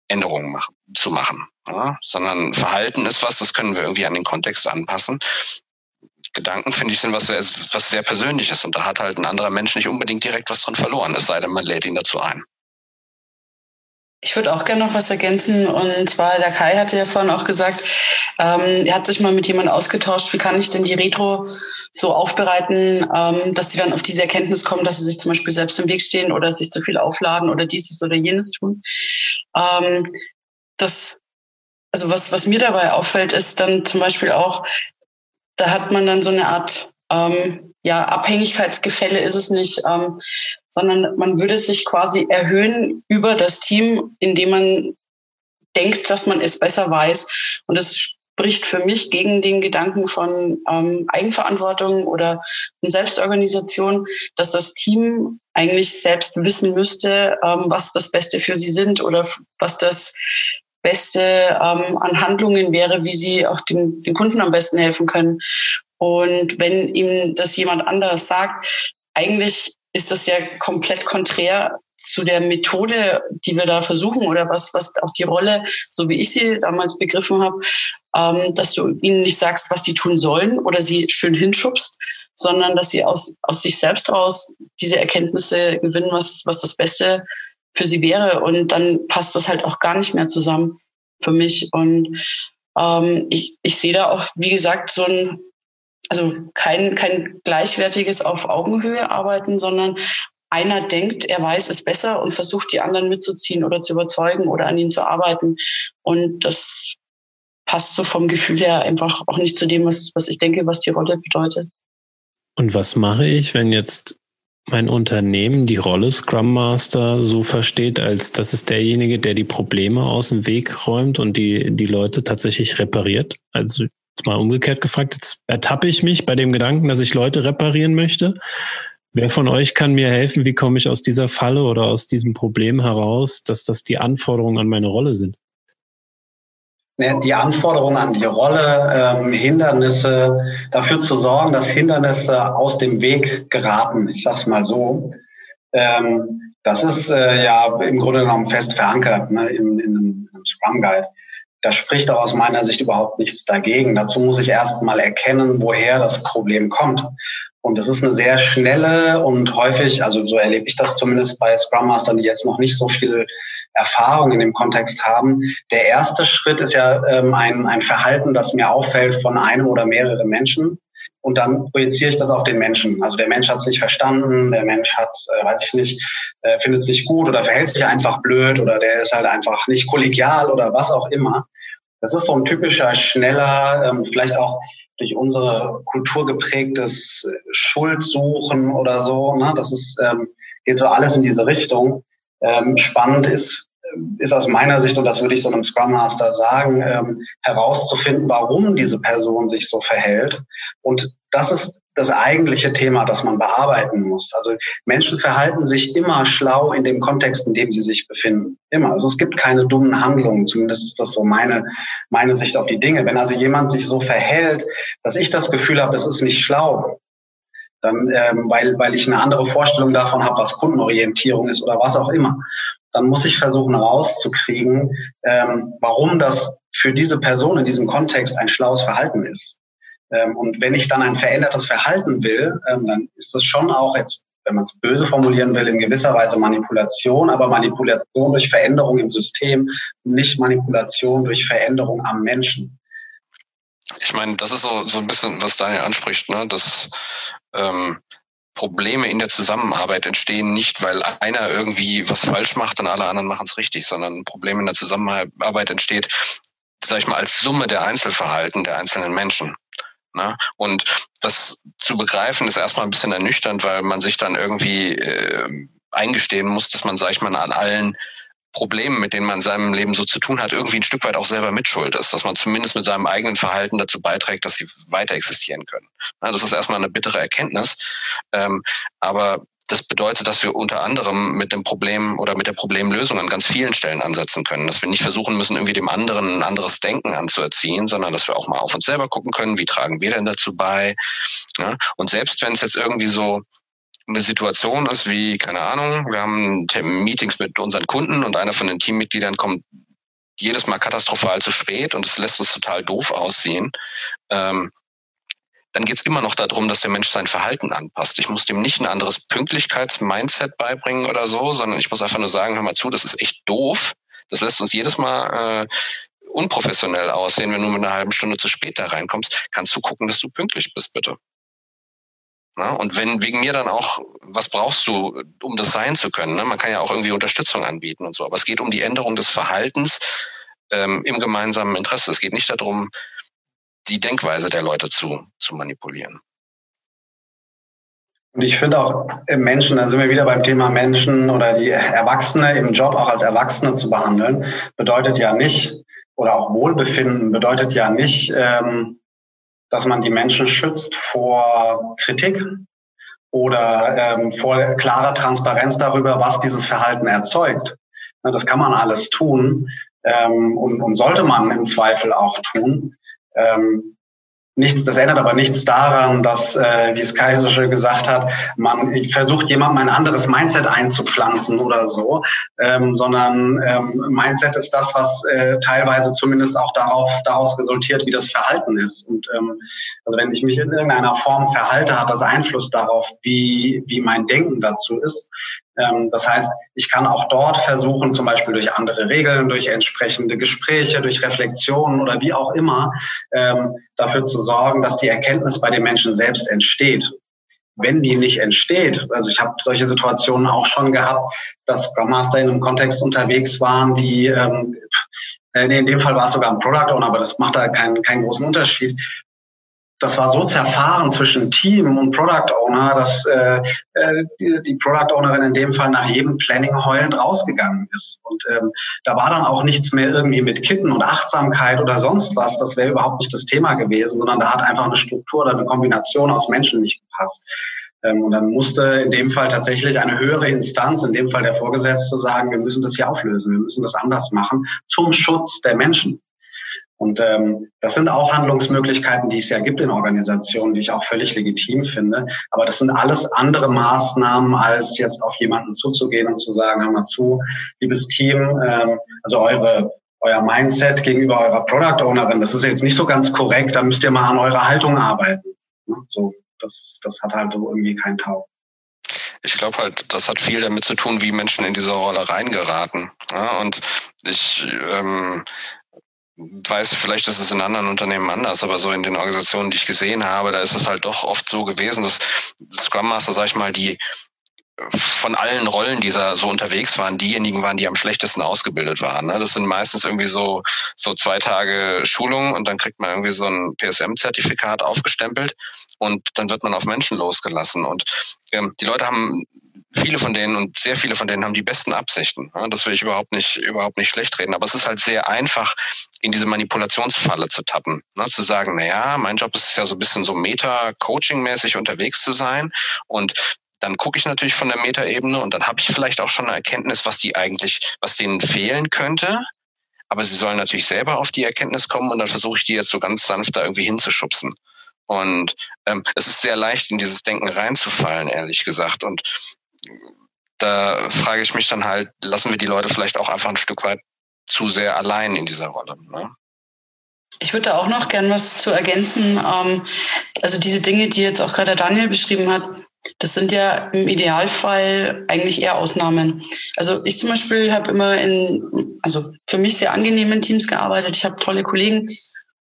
Änderungen machen, zu machen. Ja? Sondern Verhalten ist was, das können wir irgendwie an den Kontext anpassen. Gedanken, finde ich, sind was sehr, was sehr Persönliches und da hat halt ein anderer Mensch nicht unbedingt direkt was dran verloren, es sei denn, man lädt ihn dazu ein. Ich würde auch gerne noch was ergänzen. Und zwar, der Kai hatte ja vorhin auch gesagt, ähm, er hat sich mal mit jemandem ausgetauscht, wie kann ich denn die Retro so aufbereiten, ähm, dass die dann auf diese Erkenntnis kommen, dass sie sich zum Beispiel selbst im Weg stehen oder sich zu viel aufladen oder dieses oder jenes tun. Ähm, das, also was, was mir dabei auffällt, ist dann zum Beispiel auch, da hat man dann so eine Art ähm, ja, Abhängigkeitsgefälle ist es nicht, ähm, sondern man würde sich quasi erhöhen über das Team, indem man denkt, dass man es besser weiß. Und das spricht für mich gegen den Gedanken von ähm, Eigenverantwortung oder Selbstorganisation, dass das Team eigentlich selbst wissen müsste, ähm, was das Beste für sie sind oder was das Beste ähm, an Handlungen wäre, wie sie auch den, den Kunden am besten helfen können. Und wenn ihm das jemand anders sagt, eigentlich ist das ja komplett konträr zu der Methode, die wir da versuchen oder was, was auch die Rolle, so wie ich sie damals begriffen habe, ähm, dass du ihnen nicht sagst, was sie tun sollen oder sie schön hinschubst, sondern dass sie aus, aus sich selbst raus diese Erkenntnisse gewinnen, was, was das Beste für sie wäre. Und dann passt das halt auch gar nicht mehr zusammen für mich. Und ähm, ich, ich sehe da auch, wie gesagt, so ein also kein, kein gleichwertiges auf Augenhöhe arbeiten, sondern einer denkt, er weiß es besser und versucht, die anderen mitzuziehen oder zu überzeugen oder an ihnen zu arbeiten. Und das passt so vom Gefühl her einfach auch nicht zu dem, was, was ich denke, was die Rolle bedeutet. Und was mache ich, wenn jetzt mein Unternehmen die Rolle Scrum Master so versteht, als das ist derjenige, der die Probleme aus dem Weg räumt und die, die Leute tatsächlich repariert? Also Jetzt mal umgekehrt gefragt, jetzt ertappe ich mich bei dem Gedanken, dass ich Leute reparieren möchte. Wer von euch kann mir helfen, wie komme ich aus dieser Falle oder aus diesem Problem heraus, dass das die Anforderungen an meine Rolle sind? Die Anforderungen an die Rolle, ähm, Hindernisse, dafür zu sorgen, dass Hindernisse aus dem Weg geraten, ich sage es mal so. Ähm, das ist äh, ja im Grunde genommen fest verankert ne, in, in einem Scrum Guide. Da spricht auch aus meiner Sicht überhaupt nichts dagegen. Dazu muss ich erst mal erkennen, woher das Problem kommt. Und das ist eine sehr schnelle und häufig, also so erlebe ich das zumindest bei Scrum Mastern, die jetzt noch nicht so viel Erfahrung in dem Kontext haben. Der erste Schritt ist ja ähm, ein, ein Verhalten, das mir auffällt von einem oder mehreren Menschen. Und dann projiziere ich das auf den Menschen. Also der Mensch hat es nicht verstanden, der Mensch hat, äh, weiß ich nicht, äh, findet es nicht gut oder verhält sich einfach blöd oder der ist halt einfach nicht kollegial oder was auch immer. Das ist so ein typischer, schneller, ähm, vielleicht auch durch unsere Kultur geprägtes Schuldsuchen oder so. Ne? Das ist, ähm, geht so alles in diese Richtung. Ähm, spannend ist, ist aus meiner Sicht, und das würde ich so einem Scrum Master sagen, ähm, herauszufinden, warum diese Person sich so verhält. Und das ist das eigentliche Thema, das man bearbeiten muss. Also Menschen verhalten sich immer schlau in dem Kontext, in dem sie sich befinden. Immer. Also es gibt keine dummen Handlungen. Zumindest ist das so meine, meine Sicht auf die Dinge. Wenn also jemand sich so verhält, dass ich das Gefühl habe, es ist nicht schlau, dann, ähm, weil, weil ich eine andere Vorstellung davon habe, was Kundenorientierung ist oder was auch immer, dann muss ich versuchen rauszukriegen, ähm, warum das für diese Person in diesem Kontext ein schlaues Verhalten ist. Ähm, und wenn ich dann ein verändertes Verhalten will, ähm, dann ist das schon auch jetzt, wenn man es böse formulieren will, in gewisser Weise Manipulation, aber Manipulation durch Veränderung im System, nicht Manipulation durch Veränderung am Menschen. Ich meine, das ist so, so ein bisschen, was Daniel anspricht, ne? dass ähm, Probleme in der Zusammenarbeit entstehen nicht, weil einer irgendwie was falsch macht und alle anderen machen es richtig, sondern ein Problem in der Zusammenarbeit entsteht, sag ich mal, als Summe der Einzelverhalten der einzelnen Menschen. Ne? Und das zu begreifen ist erstmal ein bisschen ernüchternd, weil man sich dann irgendwie äh, eingestehen muss, dass man, sag ich mal, an allen Problemen, mit denen man in seinem Leben so zu tun hat, irgendwie ein Stück weit auch selber mitschuld ist, dass man zumindest mit seinem eigenen Verhalten dazu beiträgt, dass sie weiter existieren können. Das ist erstmal eine bittere Erkenntnis. Ähm, aber das bedeutet, dass wir unter anderem mit dem Problem oder mit der Problemlösung an ganz vielen Stellen ansetzen können. Dass wir nicht versuchen müssen, irgendwie dem anderen ein anderes Denken anzuerziehen, sondern dass wir auch mal auf uns selber gucken können, wie tragen wir denn dazu bei. Ja? Und selbst wenn es jetzt irgendwie so eine Situation ist wie, keine Ahnung, wir haben Meetings mit unseren Kunden und einer von den Teammitgliedern kommt jedes Mal katastrophal zu spät und es lässt uns total doof aussehen. Ähm, dann geht es immer noch darum, dass der Mensch sein Verhalten anpasst. Ich muss dem nicht ein anderes Pünktlichkeitsmindset beibringen oder so, sondern ich muss einfach nur sagen, hör mal zu, das ist echt doof. Das lässt uns jedes Mal äh, unprofessionell aussehen, wenn du mit einer halben Stunde zu spät da reinkommst. Kannst du gucken, dass du pünktlich bist, bitte. Na, und wenn wegen mir dann auch, was brauchst du, um das sein zu können? Ne? Man kann ja auch irgendwie Unterstützung anbieten und so. Aber es geht um die Änderung des Verhaltens ähm, im gemeinsamen Interesse. Es geht nicht darum, die Denkweise der Leute zu, zu manipulieren. Und ich finde auch im Menschen, da sind wir wieder beim Thema Menschen oder die Erwachsene im Job auch als Erwachsene zu behandeln, bedeutet ja nicht, oder auch Wohlbefinden bedeutet ja nicht, ähm, dass man die Menschen schützt vor Kritik oder ähm, vor klarer Transparenz darüber, was dieses Verhalten erzeugt. Das kann man alles tun ähm, und sollte man im Zweifel auch tun. Ähm, Nichts, das ändert aber nichts daran, dass, äh, wie es Kaisersche gesagt hat, man versucht jemandem ein anderes Mindset einzupflanzen oder so, ähm, sondern ähm, Mindset ist das, was äh, teilweise zumindest auch darauf, daraus resultiert, wie das Verhalten ist. Und ähm, also wenn ich mich in irgendeiner Form verhalte, hat das Einfluss darauf, wie, wie mein Denken dazu ist. Ähm, das heißt, ich kann auch dort versuchen, zum Beispiel durch andere Regeln, durch entsprechende Gespräche, durch Reflexionen oder wie auch immer, ähm, dafür zu sorgen, dass die Erkenntnis bei den Menschen selbst entsteht. Wenn die nicht entsteht, also ich habe solche Situationen auch schon gehabt, dass Scrum Master in einem Kontext unterwegs waren, die ähm, in dem Fall war es sogar ein Product Owner, aber das macht da keinen, keinen großen Unterschied, das war so zerfahren zwischen Team und Product Owner, dass äh, äh, die, die Product Ownerin in dem Fall nach jedem Planning heulend rausgegangen ist. Und ähm, da war dann auch nichts mehr irgendwie mit Kitten und Achtsamkeit oder sonst was. Das wäre überhaupt nicht das Thema gewesen, sondern da hat einfach eine Struktur oder eine Kombination aus Menschen nicht gepasst. Ähm, und dann musste in dem Fall tatsächlich eine höhere Instanz, in dem Fall der Vorgesetzte, sagen, wir müssen das hier auflösen, wir müssen das anders machen zum Schutz der Menschen. Und ähm, das sind auch Handlungsmöglichkeiten, die es ja gibt in Organisationen, die ich auch völlig legitim finde. Aber das sind alles andere Maßnahmen, als jetzt auf jemanden zuzugehen und zu sagen, hör mal zu, liebes Team, ähm, also eure euer Mindset gegenüber eurer Product Ownerin, das ist jetzt nicht so ganz korrekt, da müsst ihr mal an eurer Haltung arbeiten. So, das, das hat halt so irgendwie keinen Tau. Ich glaube halt, das hat viel damit zu tun, wie Menschen in diese Rolle reingeraten. Ja, und ich ähm, weiß, vielleicht ist es in anderen Unternehmen anders, aber so in den Organisationen, die ich gesehen habe, da ist es halt doch oft so gewesen, dass Scrum Master, sag ich mal, die von allen Rollen, die so unterwegs waren, diejenigen waren, die am schlechtesten ausgebildet waren. Ne? Das sind meistens irgendwie so, so zwei Tage Schulung und dann kriegt man irgendwie so ein PSM-Zertifikat aufgestempelt und dann wird man auf Menschen losgelassen. Und ähm, die Leute haben viele von denen und sehr viele von denen haben die besten Absichten. Das will ich überhaupt nicht, überhaupt nicht schlecht reden. Aber es ist halt sehr einfach, in diese Manipulationsfalle zu tappen. Ne? Zu sagen, na ja, mein Job ist ja so ein bisschen so Meta-Coaching-mäßig unterwegs zu sein. Und dann gucke ich natürlich von der Meta-Ebene und dann habe ich vielleicht auch schon eine Erkenntnis, was die eigentlich, was denen fehlen könnte. Aber sie sollen natürlich selber auf die Erkenntnis kommen und dann versuche ich die jetzt so ganz sanft da irgendwie hinzuschubsen. Und ähm, es ist sehr leicht, in dieses Denken reinzufallen, ehrlich gesagt. Und da frage ich mich dann halt, lassen wir die Leute vielleicht auch einfach ein Stück weit zu sehr allein in dieser Rolle. Ne? Ich würde da auch noch gern was zu ergänzen. Ähm, also diese Dinge, die jetzt auch gerade Daniel beschrieben hat, das sind ja im Idealfall eigentlich eher Ausnahmen. Also ich zum Beispiel habe immer in, also für mich sehr angenehmen Teams gearbeitet. Ich habe tolle Kollegen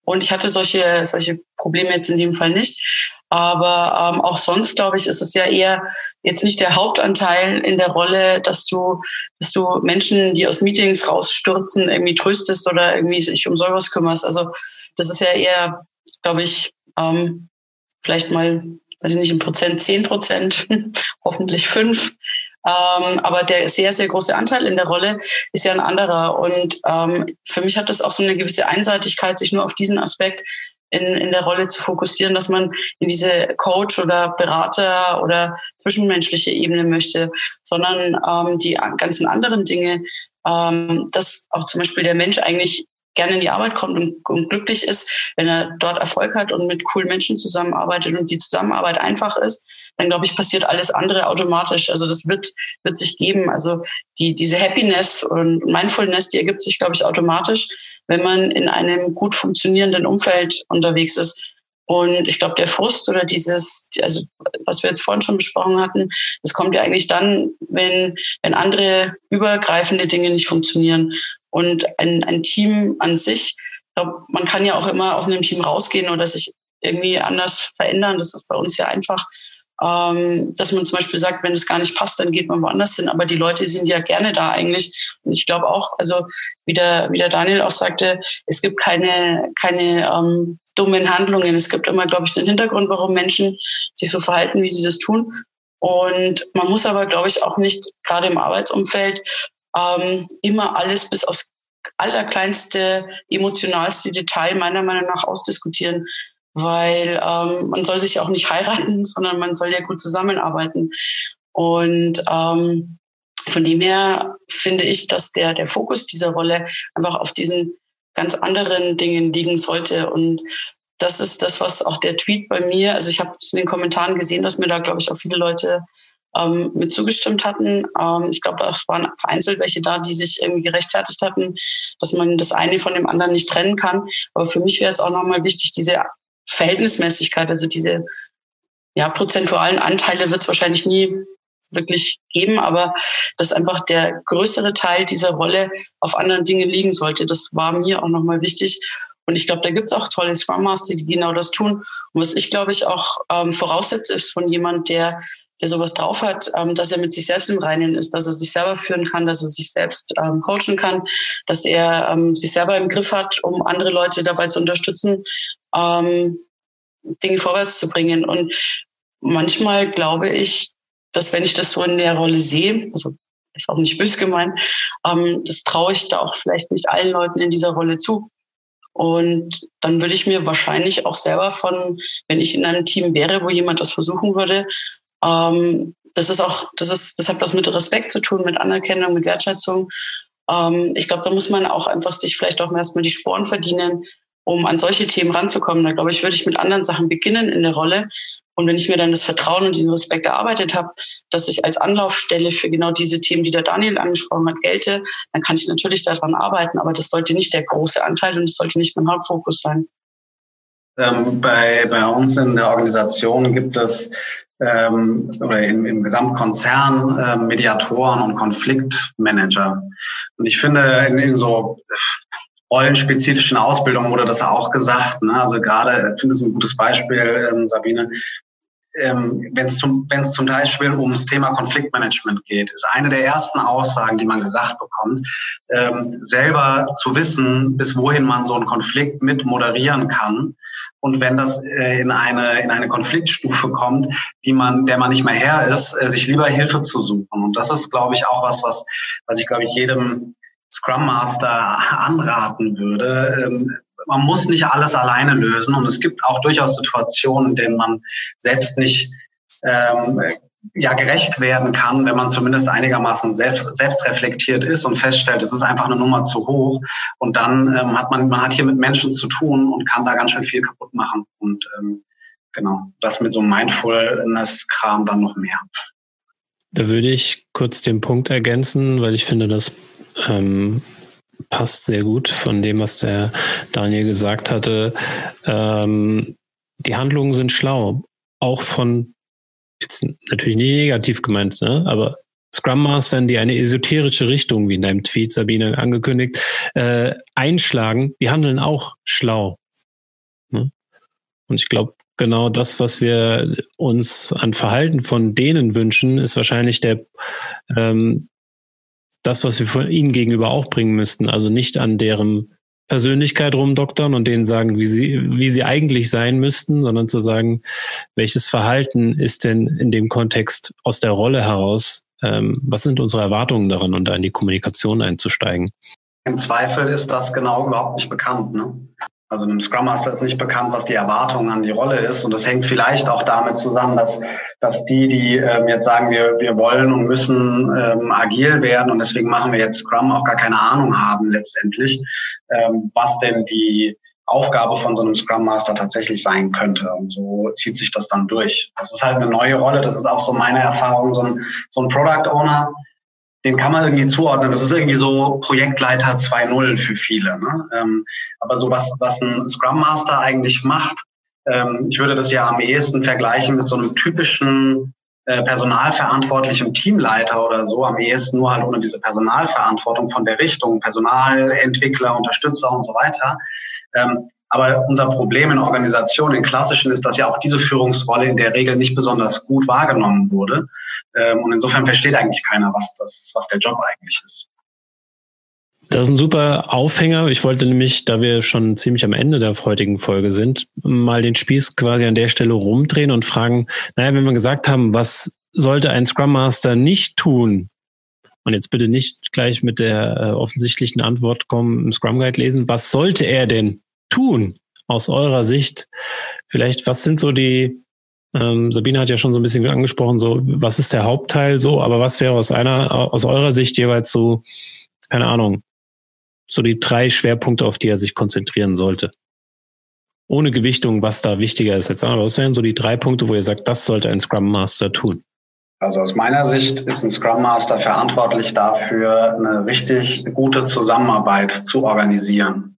und ich hatte solche, solche Probleme jetzt in dem Fall nicht. Aber ähm, auch sonst, glaube ich, ist es ja eher jetzt nicht der Hauptanteil in der Rolle, dass du, dass du Menschen, die aus Meetings rausstürzen, irgendwie tröstest oder irgendwie sich um sowas kümmerst. Also das ist ja eher, glaube ich, ähm, vielleicht mal, weiß ich nicht, im Prozent zehn Prozent, hoffentlich fünf. Ähm, aber der sehr, sehr große Anteil in der Rolle ist ja ein anderer. Und ähm, für mich hat das auch so eine gewisse Einseitigkeit, sich nur auf diesen Aspekt in, in der Rolle zu fokussieren, dass man in diese Coach oder Berater oder zwischenmenschliche Ebene möchte, sondern ähm, die ganzen anderen Dinge, ähm, dass auch zum Beispiel der Mensch eigentlich gerne in die Arbeit kommt und, und, glücklich ist, wenn er dort Erfolg hat und mit coolen Menschen zusammenarbeitet und die Zusammenarbeit einfach ist, dann glaube ich, passiert alles andere automatisch. Also das wird, wird sich geben. Also die, diese Happiness und Mindfulness, die ergibt sich, glaube ich, automatisch wenn man in einem gut funktionierenden Umfeld unterwegs ist. Und ich glaube, der Frust oder dieses, also was wir jetzt vorhin schon besprochen hatten, das kommt ja eigentlich dann, wenn, wenn andere übergreifende Dinge nicht funktionieren. Und ein, ein Team an sich, ich glaube, man kann ja auch immer aus einem Team rausgehen oder sich irgendwie anders verändern. Das ist bei uns ja einfach ähm, dass man zum Beispiel sagt, wenn es gar nicht passt, dann geht man woanders hin. Aber die Leute sind ja gerne da eigentlich. Und ich glaube auch, also wie der, wie der Daniel auch sagte, es gibt keine, keine ähm, dummen Handlungen. Es gibt immer, glaube ich, den Hintergrund, warum Menschen sich so verhalten, wie sie das tun. Und man muss aber, glaube ich, auch nicht gerade im Arbeitsumfeld ähm, immer alles bis aufs allerkleinste, emotionalste Detail meiner Meinung nach ausdiskutieren weil ähm, man soll sich auch nicht heiraten, sondern man soll ja gut zusammenarbeiten. Und ähm, von dem her finde ich, dass der, der Fokus dieser Rolle einfach auf diesen ganz anderen Dingen liegen sollte. Und das ist das, was auch der Tweet bei mir, also ich habe es in den Kommentaren gesehen, dass mir da, glaube ich, auch viele Leute ähm, mit zugestimmt hatten. Ähm, ich glaube, es waren vereinzelt welche da, die sich irgendwie gerechtfertigt hatten, dass man das eine von dem anderen nicht trennen kann. Aber für mich wäre jetzt auch nochmal wichtig, diese Verhältnismäßigkeit, also diese ja, prozentualen Anteile wird es wahrscheinlich nie wirklich geben, aber dass einfach der größere Teil dieser Rolle auf anderen Dingen liegen sollte. Das war mir auch nochmal wichtig. Und ich glaube, da gibt es auch tolle Scrum Master, die genau das tun. Und was ich, glaube ich, auch ähm, voraussetze, ist von jemand, der, der sowas drauf hat, ähm, dass er mit sich selbst im Reinen ist, dass er sich selber führen kann, dass er sich selbst ähm, coachen kann, dass er ähm, sich selber im Griff hat, um andere Leute dabei zu unterstützen, ähm, Dinge vorwärts zu bringen. Und manchmal glaube ich, dass wenn ich das so in der Rolle sehe, also ist auch nicht böse gemeint, ähm, das traue ich da auch vielleicht nicht allen Leuten in dieser Rolle zu. Und dann würde ich mir wahrscheinlich auch selber von, wenn ich in einem Team wäre, wo jemand das versuchen würde, ähm, das ist auch, das ist, das hat was mit Respekt zu tun, mit Anerkennung, mit Wertschätzung. Ähm, ich glaube, da muss man auch einfach sich vielleicht auch erstmal die Sporen verdienen, um an solche Themen ranzukommen. Da glaube ich, würde ich mit anderen Sachen beginnen in der Rolle. Und wenn ich mir dann das Vertrauen und den Respekt erarbeitet habe, dass ich als Anlaufstelle für genau diese Themen, die der Daniel angesprochen hat, gelte, dann kann ich natürlich daran arbeiten. Aber das sollte nicht der große Anteil und das sollte nicht mein Hauptfokus sein. Ähm, bei, bei uns in der Organisation gibt es ähm, oder im, im Gesamtkonzern äh, Mediatoren und Konfliktmanager. Und ich finde, in, in so rollenspezifischen Ausbildung wurde das auch gesagt. Ne? Also gerade, ich finde es ein gutes Beispiel, ähm, Sabine, ähm, wenn es zum, wenn es zum Beispiel ums Thema Konfliktmanagement geht, ist eine der ersten Aussagen, die man gesagt bekommt, ähm, selber zu wissen, bis wohin man so einen Konflikt mit moderieren kann. Und wenn das äh, in eine in eine Konfliktstufe kommt, die man der man nicht mehr her ist, äh, sich lieber Hilfe zu suchen. Und das ist, glaube ich, auch was, was was ich glaube ich jedem Scrum Master anraten würde. Ähm, man muss nicht alles alleine lösen und es gibt auch durchaus Situationen, in denen man selbst nicht ähm, ja gerecht werden kann, wenn man zumindest einigermaßen selbst, reflektiert ist und feststellt, es ist einfach eine Nummer zu hoch. Und dann ähm, hat man, man hat hier mit Menschen zu tun und kann da ganz schön viel kaputt machen. Und ähm, genau, das mit so Mindfulness-Kram dann noch mehr. Da würde ich kurz den Punkt ergänzen, weil ich finde, das ähm, passt sehr gut von dem, was der Daniel gesagt hatte. Ähm, die Handlungen sind schlau, auch von jetzt natürlich nicht negativ gemeint, ne? aber Scrum Mastern, die eine esoterische Richtung, wie in deinem Tweet, Sabine, angekündigt, äh, einschlagen, die handeln auch schlau. Ne? Und ich glaube, genau das, was wir uns an Verhalten von denen wünschen, ist wahrscheinlich der, ähm, das, was wir von ihnen gegenüber auch bringen müssten. Also nicht an deren Persönlichkeit rumdoktern und denen sagen, wie sie, wie sie eigentlich sein müssten, sondern zu sagen, welches Verhalten ist denn in dem Kontext aus der Rolle heraus, ähm, was sind unsere Erwartungen daran und da in die Kommunikation einzusteigen. Im Zweifel ist das genau überhaupt nicht bekannt. Ne? Also einem Scrum Master ist nicht bekannt, was die Erwartung an die Rolle ist. Und das hängt vielleicht auch damit zusammen, dass, dass die, die ähm, jetzt sagen, wir, wir wollen und müssen ähm, agil werden und deswegen machen wir jetzt Scrum, auch gar keine Ahnung haben letztendlich, ähm, was denn die Aufgabe von so einem Scrum Master tatsächlich sein könnte. Und so zieht sich das dann durch. Das ist halt eine neue Rolle. Das ist auch so meine Erfahrung. So ein, so ein Product Owner den kann man irgendwie zuordnen. Das ist irgendwie so Projektleiter 2.0 für viele. Ne? Ähm, aber so was, was ein Scrum Master eigentlich macht, ähm, ich würde das ja am ehesten vergleichen mit so einem typischen äh, personalverantwortlichen Teamleiter oder so, am ehesten nur halt ohne diese Personalverantwortung von der Richtung, Personalentwickler, Unterstützer und so weiter. Ähm, aber unser Problem in Organisationen, in klassischen, ist, dass ja auch diese Führungsrolle in der Regel nicht besonders gut wahrgenommen wurde. Ähm, und insofern versteht eigentlich keiner, was das, was der Job eigentlich ist. Das ist ein super Aufhänger. Ich wollte nämlich, da wir schon ziemlich am Ende der heutigen Folge sind, mal den Spieß quasi an der Stelle rumdrehen und fragen, naja, wenn wir gesagt haben, was sollte ein Scrum Master nicht tun? Und jetzt bitte nicht gleich mit der äh, offensichtlichen Antwort kommen, im Scrum Guide lesen. Was sollte er denn tun aus eurer Sicht? Vielleicht, was sind so die, ähm, Sabine hat ja schon so ein bisschen angesprochen, so, was ist der Hauptteil so, aber was wäre aus einer, aus eurer Sicht jeweils so, keine Ahnung, so die drei Schwerpunkte, auf die er sich konzentrieren sollte. Ohne Gewichtung, was da wichtiger ist jetzt. Aber was wären so die drei Punkte, wo ihr sagt, das sollte ein Scrum Master tun? Also aus meiner Sicht ist ein Scrum Master verantwortlich dafür, eine richtig gute Zusammenarbeit zu organisieren.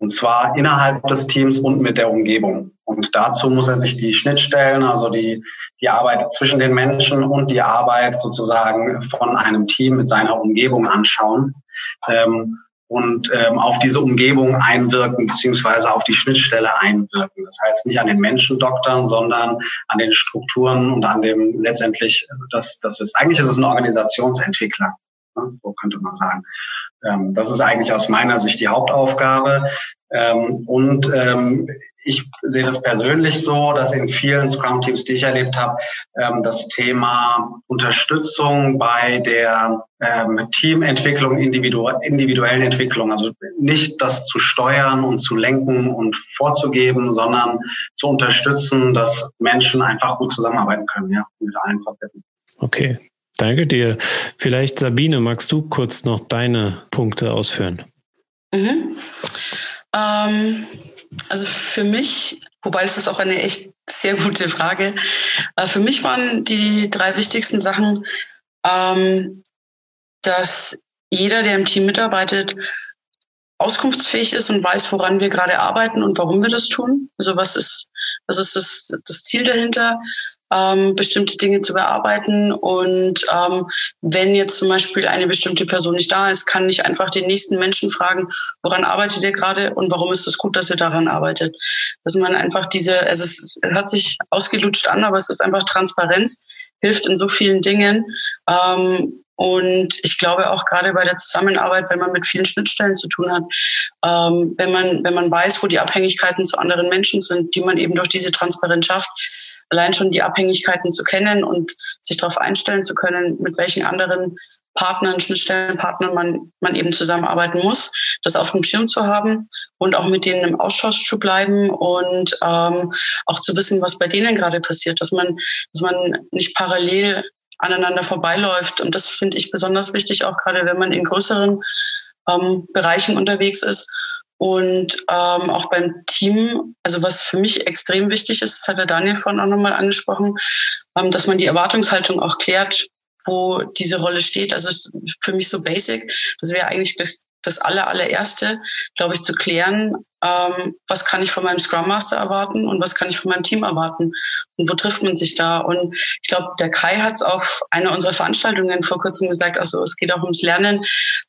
Und zwar innerhalb des Teams und mit der Umgebung. Und dazu muss er sich die Schnittstellen, also die, die Arbeit zwischen den Menschen und die Arbeit sozusagen von einem Team mit seiner Umgebung anschauen. Ähm, und ähm, auf diese Umgebung einwirken, beziehungsweise auf die Schnittstelle einwirken. Das heißt nicht an den Menschen doktern, sondern an den Strukturen und an dem letztendlich, das, das ist, eigentlich ist es ein Organisationsentwickler, ne, so könnte man sagen. Ähm, das ist eigentlich aus meiner Sicht die Hauptaufgabe. Ähm, und ähm, ich sehe das persönlich so, dass in vielen Scrum-Teams, die ich erlebt habe, ähm, das Thema Unterstützung bei der ähm, Teamentwicklung, individu individuellen Entwicklung, also nicht das zu steuern und zu lenken und vorzugeben, sondern zu unterstützen, dass Menschen einfach gut zusammenarbeiten können, ja, mit allen Facetten. Okay, danke dir. Vielleicht Sabine, magst du kurz noch deine Punkte ausführen? Mhm. Ähm, also für mich, wobei es ist auch eine echt sehr gute Frage, äh, für mich waren die drei wichtigsten Sachen, ähm, dass jeder, der im Team mitarbeitet, auskunftsfähig ist und weiß, woran wir gerade arbeiten und warum wir das tun. Also was ist, was ist das, das Ziel dahinter? Ähm, bestimmte Dinge zu bearbeiten. Und ähm, wenn jetzt zum Beispiel eine bestimmte Person nicht da ist, kann ich einfach den nächsten Menschen fragen, woran arbeitet ihr gerade und warum ist es gut, dass ihr daran arbeitet. Dass man einfach diese, also es hört sich ausgelutscht an, aber es ist einfach Transparenz, hilft in so vielen Dingen. Ähm, und ich glaube auch gerade bei der Zusammenarbeit, wenn man mit vielen Schnittstellen zu tun hat, ähm, wenn man, wenn man weiß, wo die Abhängigkeiten zu anderen Menschen sind, die man eben durch diese Transparenz schafft, allein schon die Abhängigkeiten zu kennen und sich darauf einstellen zu können, mit welchen anderen Partnern, Schnittstellenpartnern man, man eben zusammenarbeiten muss, das auf dem Schirm zu haben und auch mit denen im Ausschuss zu bleiben und ähm, auch zu wissen, was bei denen gerade passiert, dass man, dass man nicht parallel aneinander vorbeiläuft. Und das finde ich besonders wichtig, auch gerade wenn man in größeren ähm, Bereichen unterwegs ist und ähm, auch beim Team, also was für mich extrem wichtig ist, das hat der Daniel vorhin auch nochmal angesprochen, ähm, dass man die Erwartungshaltung auch klärt, wo diese Rolle steht. Also für mich so basic. Das wäre eigentlich das, das aller, allererste, glaube ich, zu klären, ähm, was kann ich von meinem Scrum Master erwarten und was kann ich von meinem Team erwarten und wo trifft man sich da. Und ich glaube, der Kai hat es auf einer unserer Veranstaltungen vor kurzem gesagt, also es geht auch ums Lernen,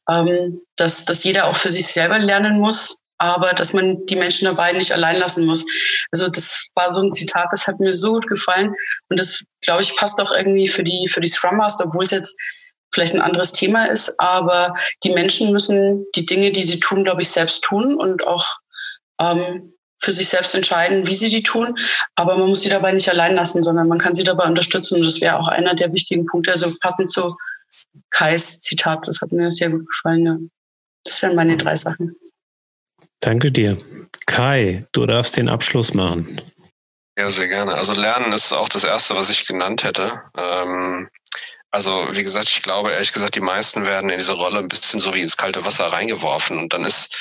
ähm, dass, dass jeder auch für sich selber lernen muss aber dass man die Menschen dabei nicht allein lassen muss. Also das war so ein Zitat, das hat mir so gut gefallen und das, glaube ich, passt auch irgendwie für die, für die Scrum Master, obwohl es jetzt vielleicht ein anderes Thema ist, aber die Menschen müssen die Dinge, die sie tun, glaube ich, selbst tun und auch ähm, für sich selbst entscheiden, wie sie die tun. Aber man muss sie dabei nicht allein lassen, sondern man kann sie dabei unterstützen. Und das wäre auch einer der wichtigen Punkte. Also passend zu Kais Zitat, das hat mir sehr gut gefallen. Ja. Das wären meine drei Sachen. Danke dir. Kai, du darfst den Abschluss machen. Ja, sehr gerne. Also Lernen ist auch das Erste, was ich genannt hätte. Ähm, also wie gesagt, ich glaube ehrlich gesagt, die meisten werden in diese Rolle ein bisschen so wie ins kalte Wasser reingeworfen und dann ist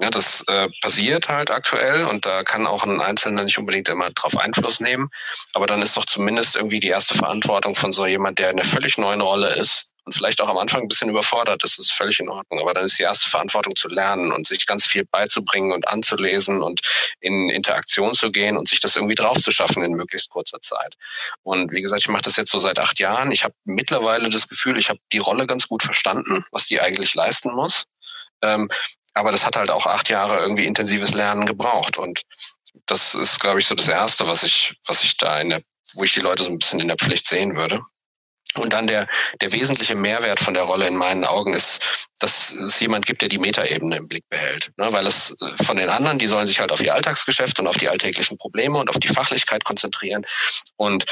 ja, das äh, passiert halt aktuell und da kann auch ein Einzelner nicht unbedingt immer drauf Einfluss nehmen. Aber dann ist doch zumindest irgendwie die erste Verantwortung von so jemand, der in einer völlig neuen Rolle ist und vielleicht auch am Anfang ein bisschen überfordert, das ist völlig in Ordnung. Aber dann ist die erste Verantwortung zu lernen und sich ganz viel beizubringen und anzulesen und in Interaktion zu gehen und sich das irgendwie drauf zu schaffen in möglichst kurzer Zeit. Und wie gesagt, ich mache das jetzt so seit acht Jahren. Ich habe mittlerweile das Gefühl, ich habe die Rolle ganz gut verstanden, was die eigentlich leisten muss. Ähm, aber das hat halt auch acht Jahre irgendwie intensives Lernen gebraucht. Und das ist, glaube ich, so das Erste, was ich, was ich da in der, wo ich die Leute so ein bisschen in der Pflicht sehen würde. Und dann der, der wesentliche Mehrwert von der Rolle in meinen Augen ist, dass es jemand gibt, der die Metaebene im Blick behält. Ne? Weil es äh, von den anderen, die sollen sich halt auf ihr Alltagsgeschäft und auf die alltäglichen Probleme und auf die Fachlichkeit konzentrieren. Und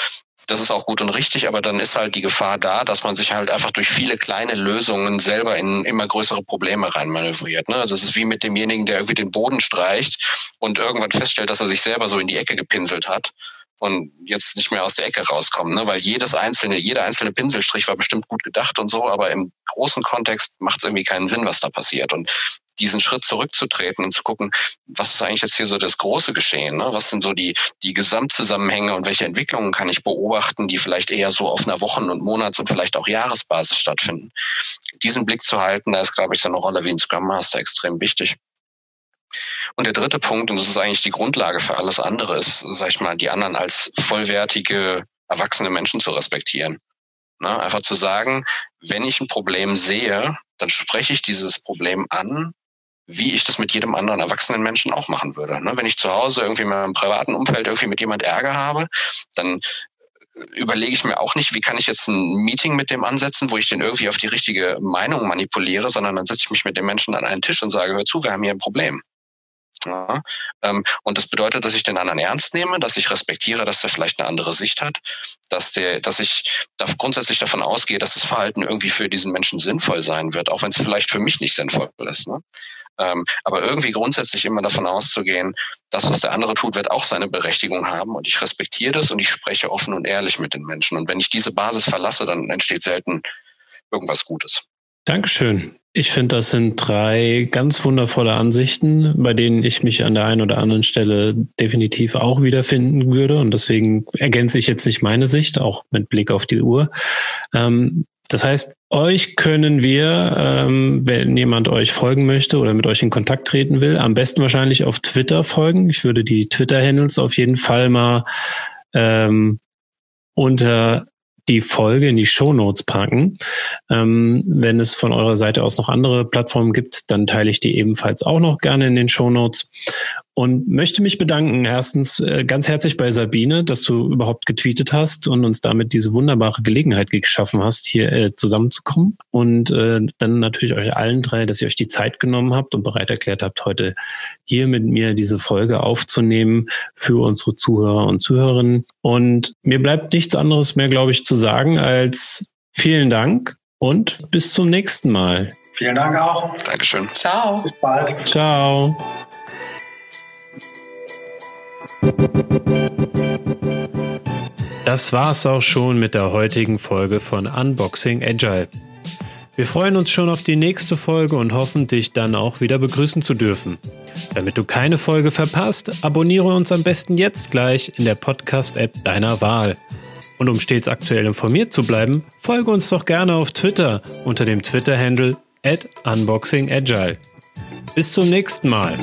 das ist auch gut und richtig, aber dann ist halt die Gefahr da, dass man sich halt einfach durch viele kleine Lösungen selber in immer größere Probleme reinmanövriert. Ne? Also es ist wie mit demjenigen, der irgendwie den Boden streicht und irgendwann feststellt, dass er sich selber so in die Ecke gepinselt hat und jetzt nicht mehr aus der Ecke rauskommen, ne? weil jedes einzelne, jeder einzelne Pinselstrich war bestimmt gut gedacht und so, aber im großen Kontext macht es irgendwie keinen Sinn, was da passiert. Und diesen Schritt zurückzutreten und zu gucken, was ist eigentlich jetzt hier so das große Geschehen? Ne? Was sind so die, die Gesamtzusammenhänge und welche Entwicklungen kann ich beobachten, die vielleicht eher so auf einer Wochen- und Monats- und vielleicht auch Jahresbasis stattfinden? Diesen Blick zu halten, da ist, glaube ich, so eine Rolle wie ein Scrum Master extrem wichtig. Und der dritte Punkt, und das ist eigentlich die Grundlage für alles andere, ist, sag ich mal, die anderen als vollwertige, erwachsene Menschen zu respektieren. Ne? Einfach zu sagen, wenn ich ein Problem sehe, dann spreche ich dieses Problem an, wie ich das mit jedem anderen erwachsenen Menschen auch machen würde. Ne? Wenn ich zu Hause irgendwie in meinem privaten Umfeld irgendwie mit jemand Ärger habe, dann überlege ich mir auch nicht, wie kann ich jetzt ein Meeting mit dem ansetzen, wo ich den irgendwie auf die richtige Meinung manipuliere, sondern dann setze ich mich mit dem Menschen an einen Tisch und sage, hör zu, wir haben hier ein Problem. Ja, ähm, und das bedeutet, dass ich den anderen ernst nehme, dass ich respektiere, dass er vielleicht eine andere Sicht hat, dass der, dass ich da grundsätzlich davon ausgehe, dass das Verhalten irgendwie für diesen Menschen sinnvoll sein wird, auch wenn es vielleicht für mich nicht sinnvoll ist. Ne? Ähm, aber irgendwie grundsätzlich immer davon auszugehen, das, was der andere tut, wird auch seine Berechtigung haben und ich respektiere das und ich spreche offen und ehrlich mit den Menschen. Und wenn ich diese Basis verlasse, dann entsteht selten irgendwas Gutes. Dankeschön. Ich finde, das sind drei ganz wundervolle Ansichten, bei denen ich mich an der einen oder anderen Stelle definitiv auch wiederfinden würde. Und deswegen ergänze ich jetzt nicht meine Sicht, auch mit Blick auf die Uhr. Ähm, das heißt, euch können wir, ähm, wenn jemand euch folgen möchte oder mit euch in Kontakt treten will, am besten wahrscheinlich auf Twitter folgen. Ich würde die Twitter-Handles auf jeden Fall mal ähm, unter die Folge in die Show Notes packen. Ähm, wenn es von eurer Seite aus noch andere Plattformen gibt, dann teile ich die ebenfalls auch noch gerne in den Show Notes und möchte mich bedanken. Erstens äh, ganz herzlich bei Sabine, dass du überhaupt getweetet hast und uns damit diese wunderbare Gelegenheit geschaffen hast, hier äh, zusammenzukommen. Und äh, dann natürlich euch allen drei, dass ihr euch die Zeit genommen habt und bereit erklärt habt, heute hier mit mir diese Folge aufzunehmen für unsere Zuhörer und Zuhörerinnen. Und mir bleibt nichts anderes mehr, glaube ich, zu sagen als vielen Dank und bis zum nächsten Mal. Vielen Dank auch. Dankeschön. Ciao. Bis bald. Ciao. Das war's auch schon mit der heutigen Folge von Unboxing Agile. Wir freuen uns schon auf die nächste Folge und hoffen, dich dann auch wieder begrüßen zu dürfen. Damit du keine Folge verpasst, abonniere uns am besten jetzt gleich in der Podcast-App deiner Wahl. Und um stets aktuell informiert zu bleiben, folge uns doch gerne auf Twitter unter dem Twitter-Handle at unboxingagile. Bis zum nächsten Mal.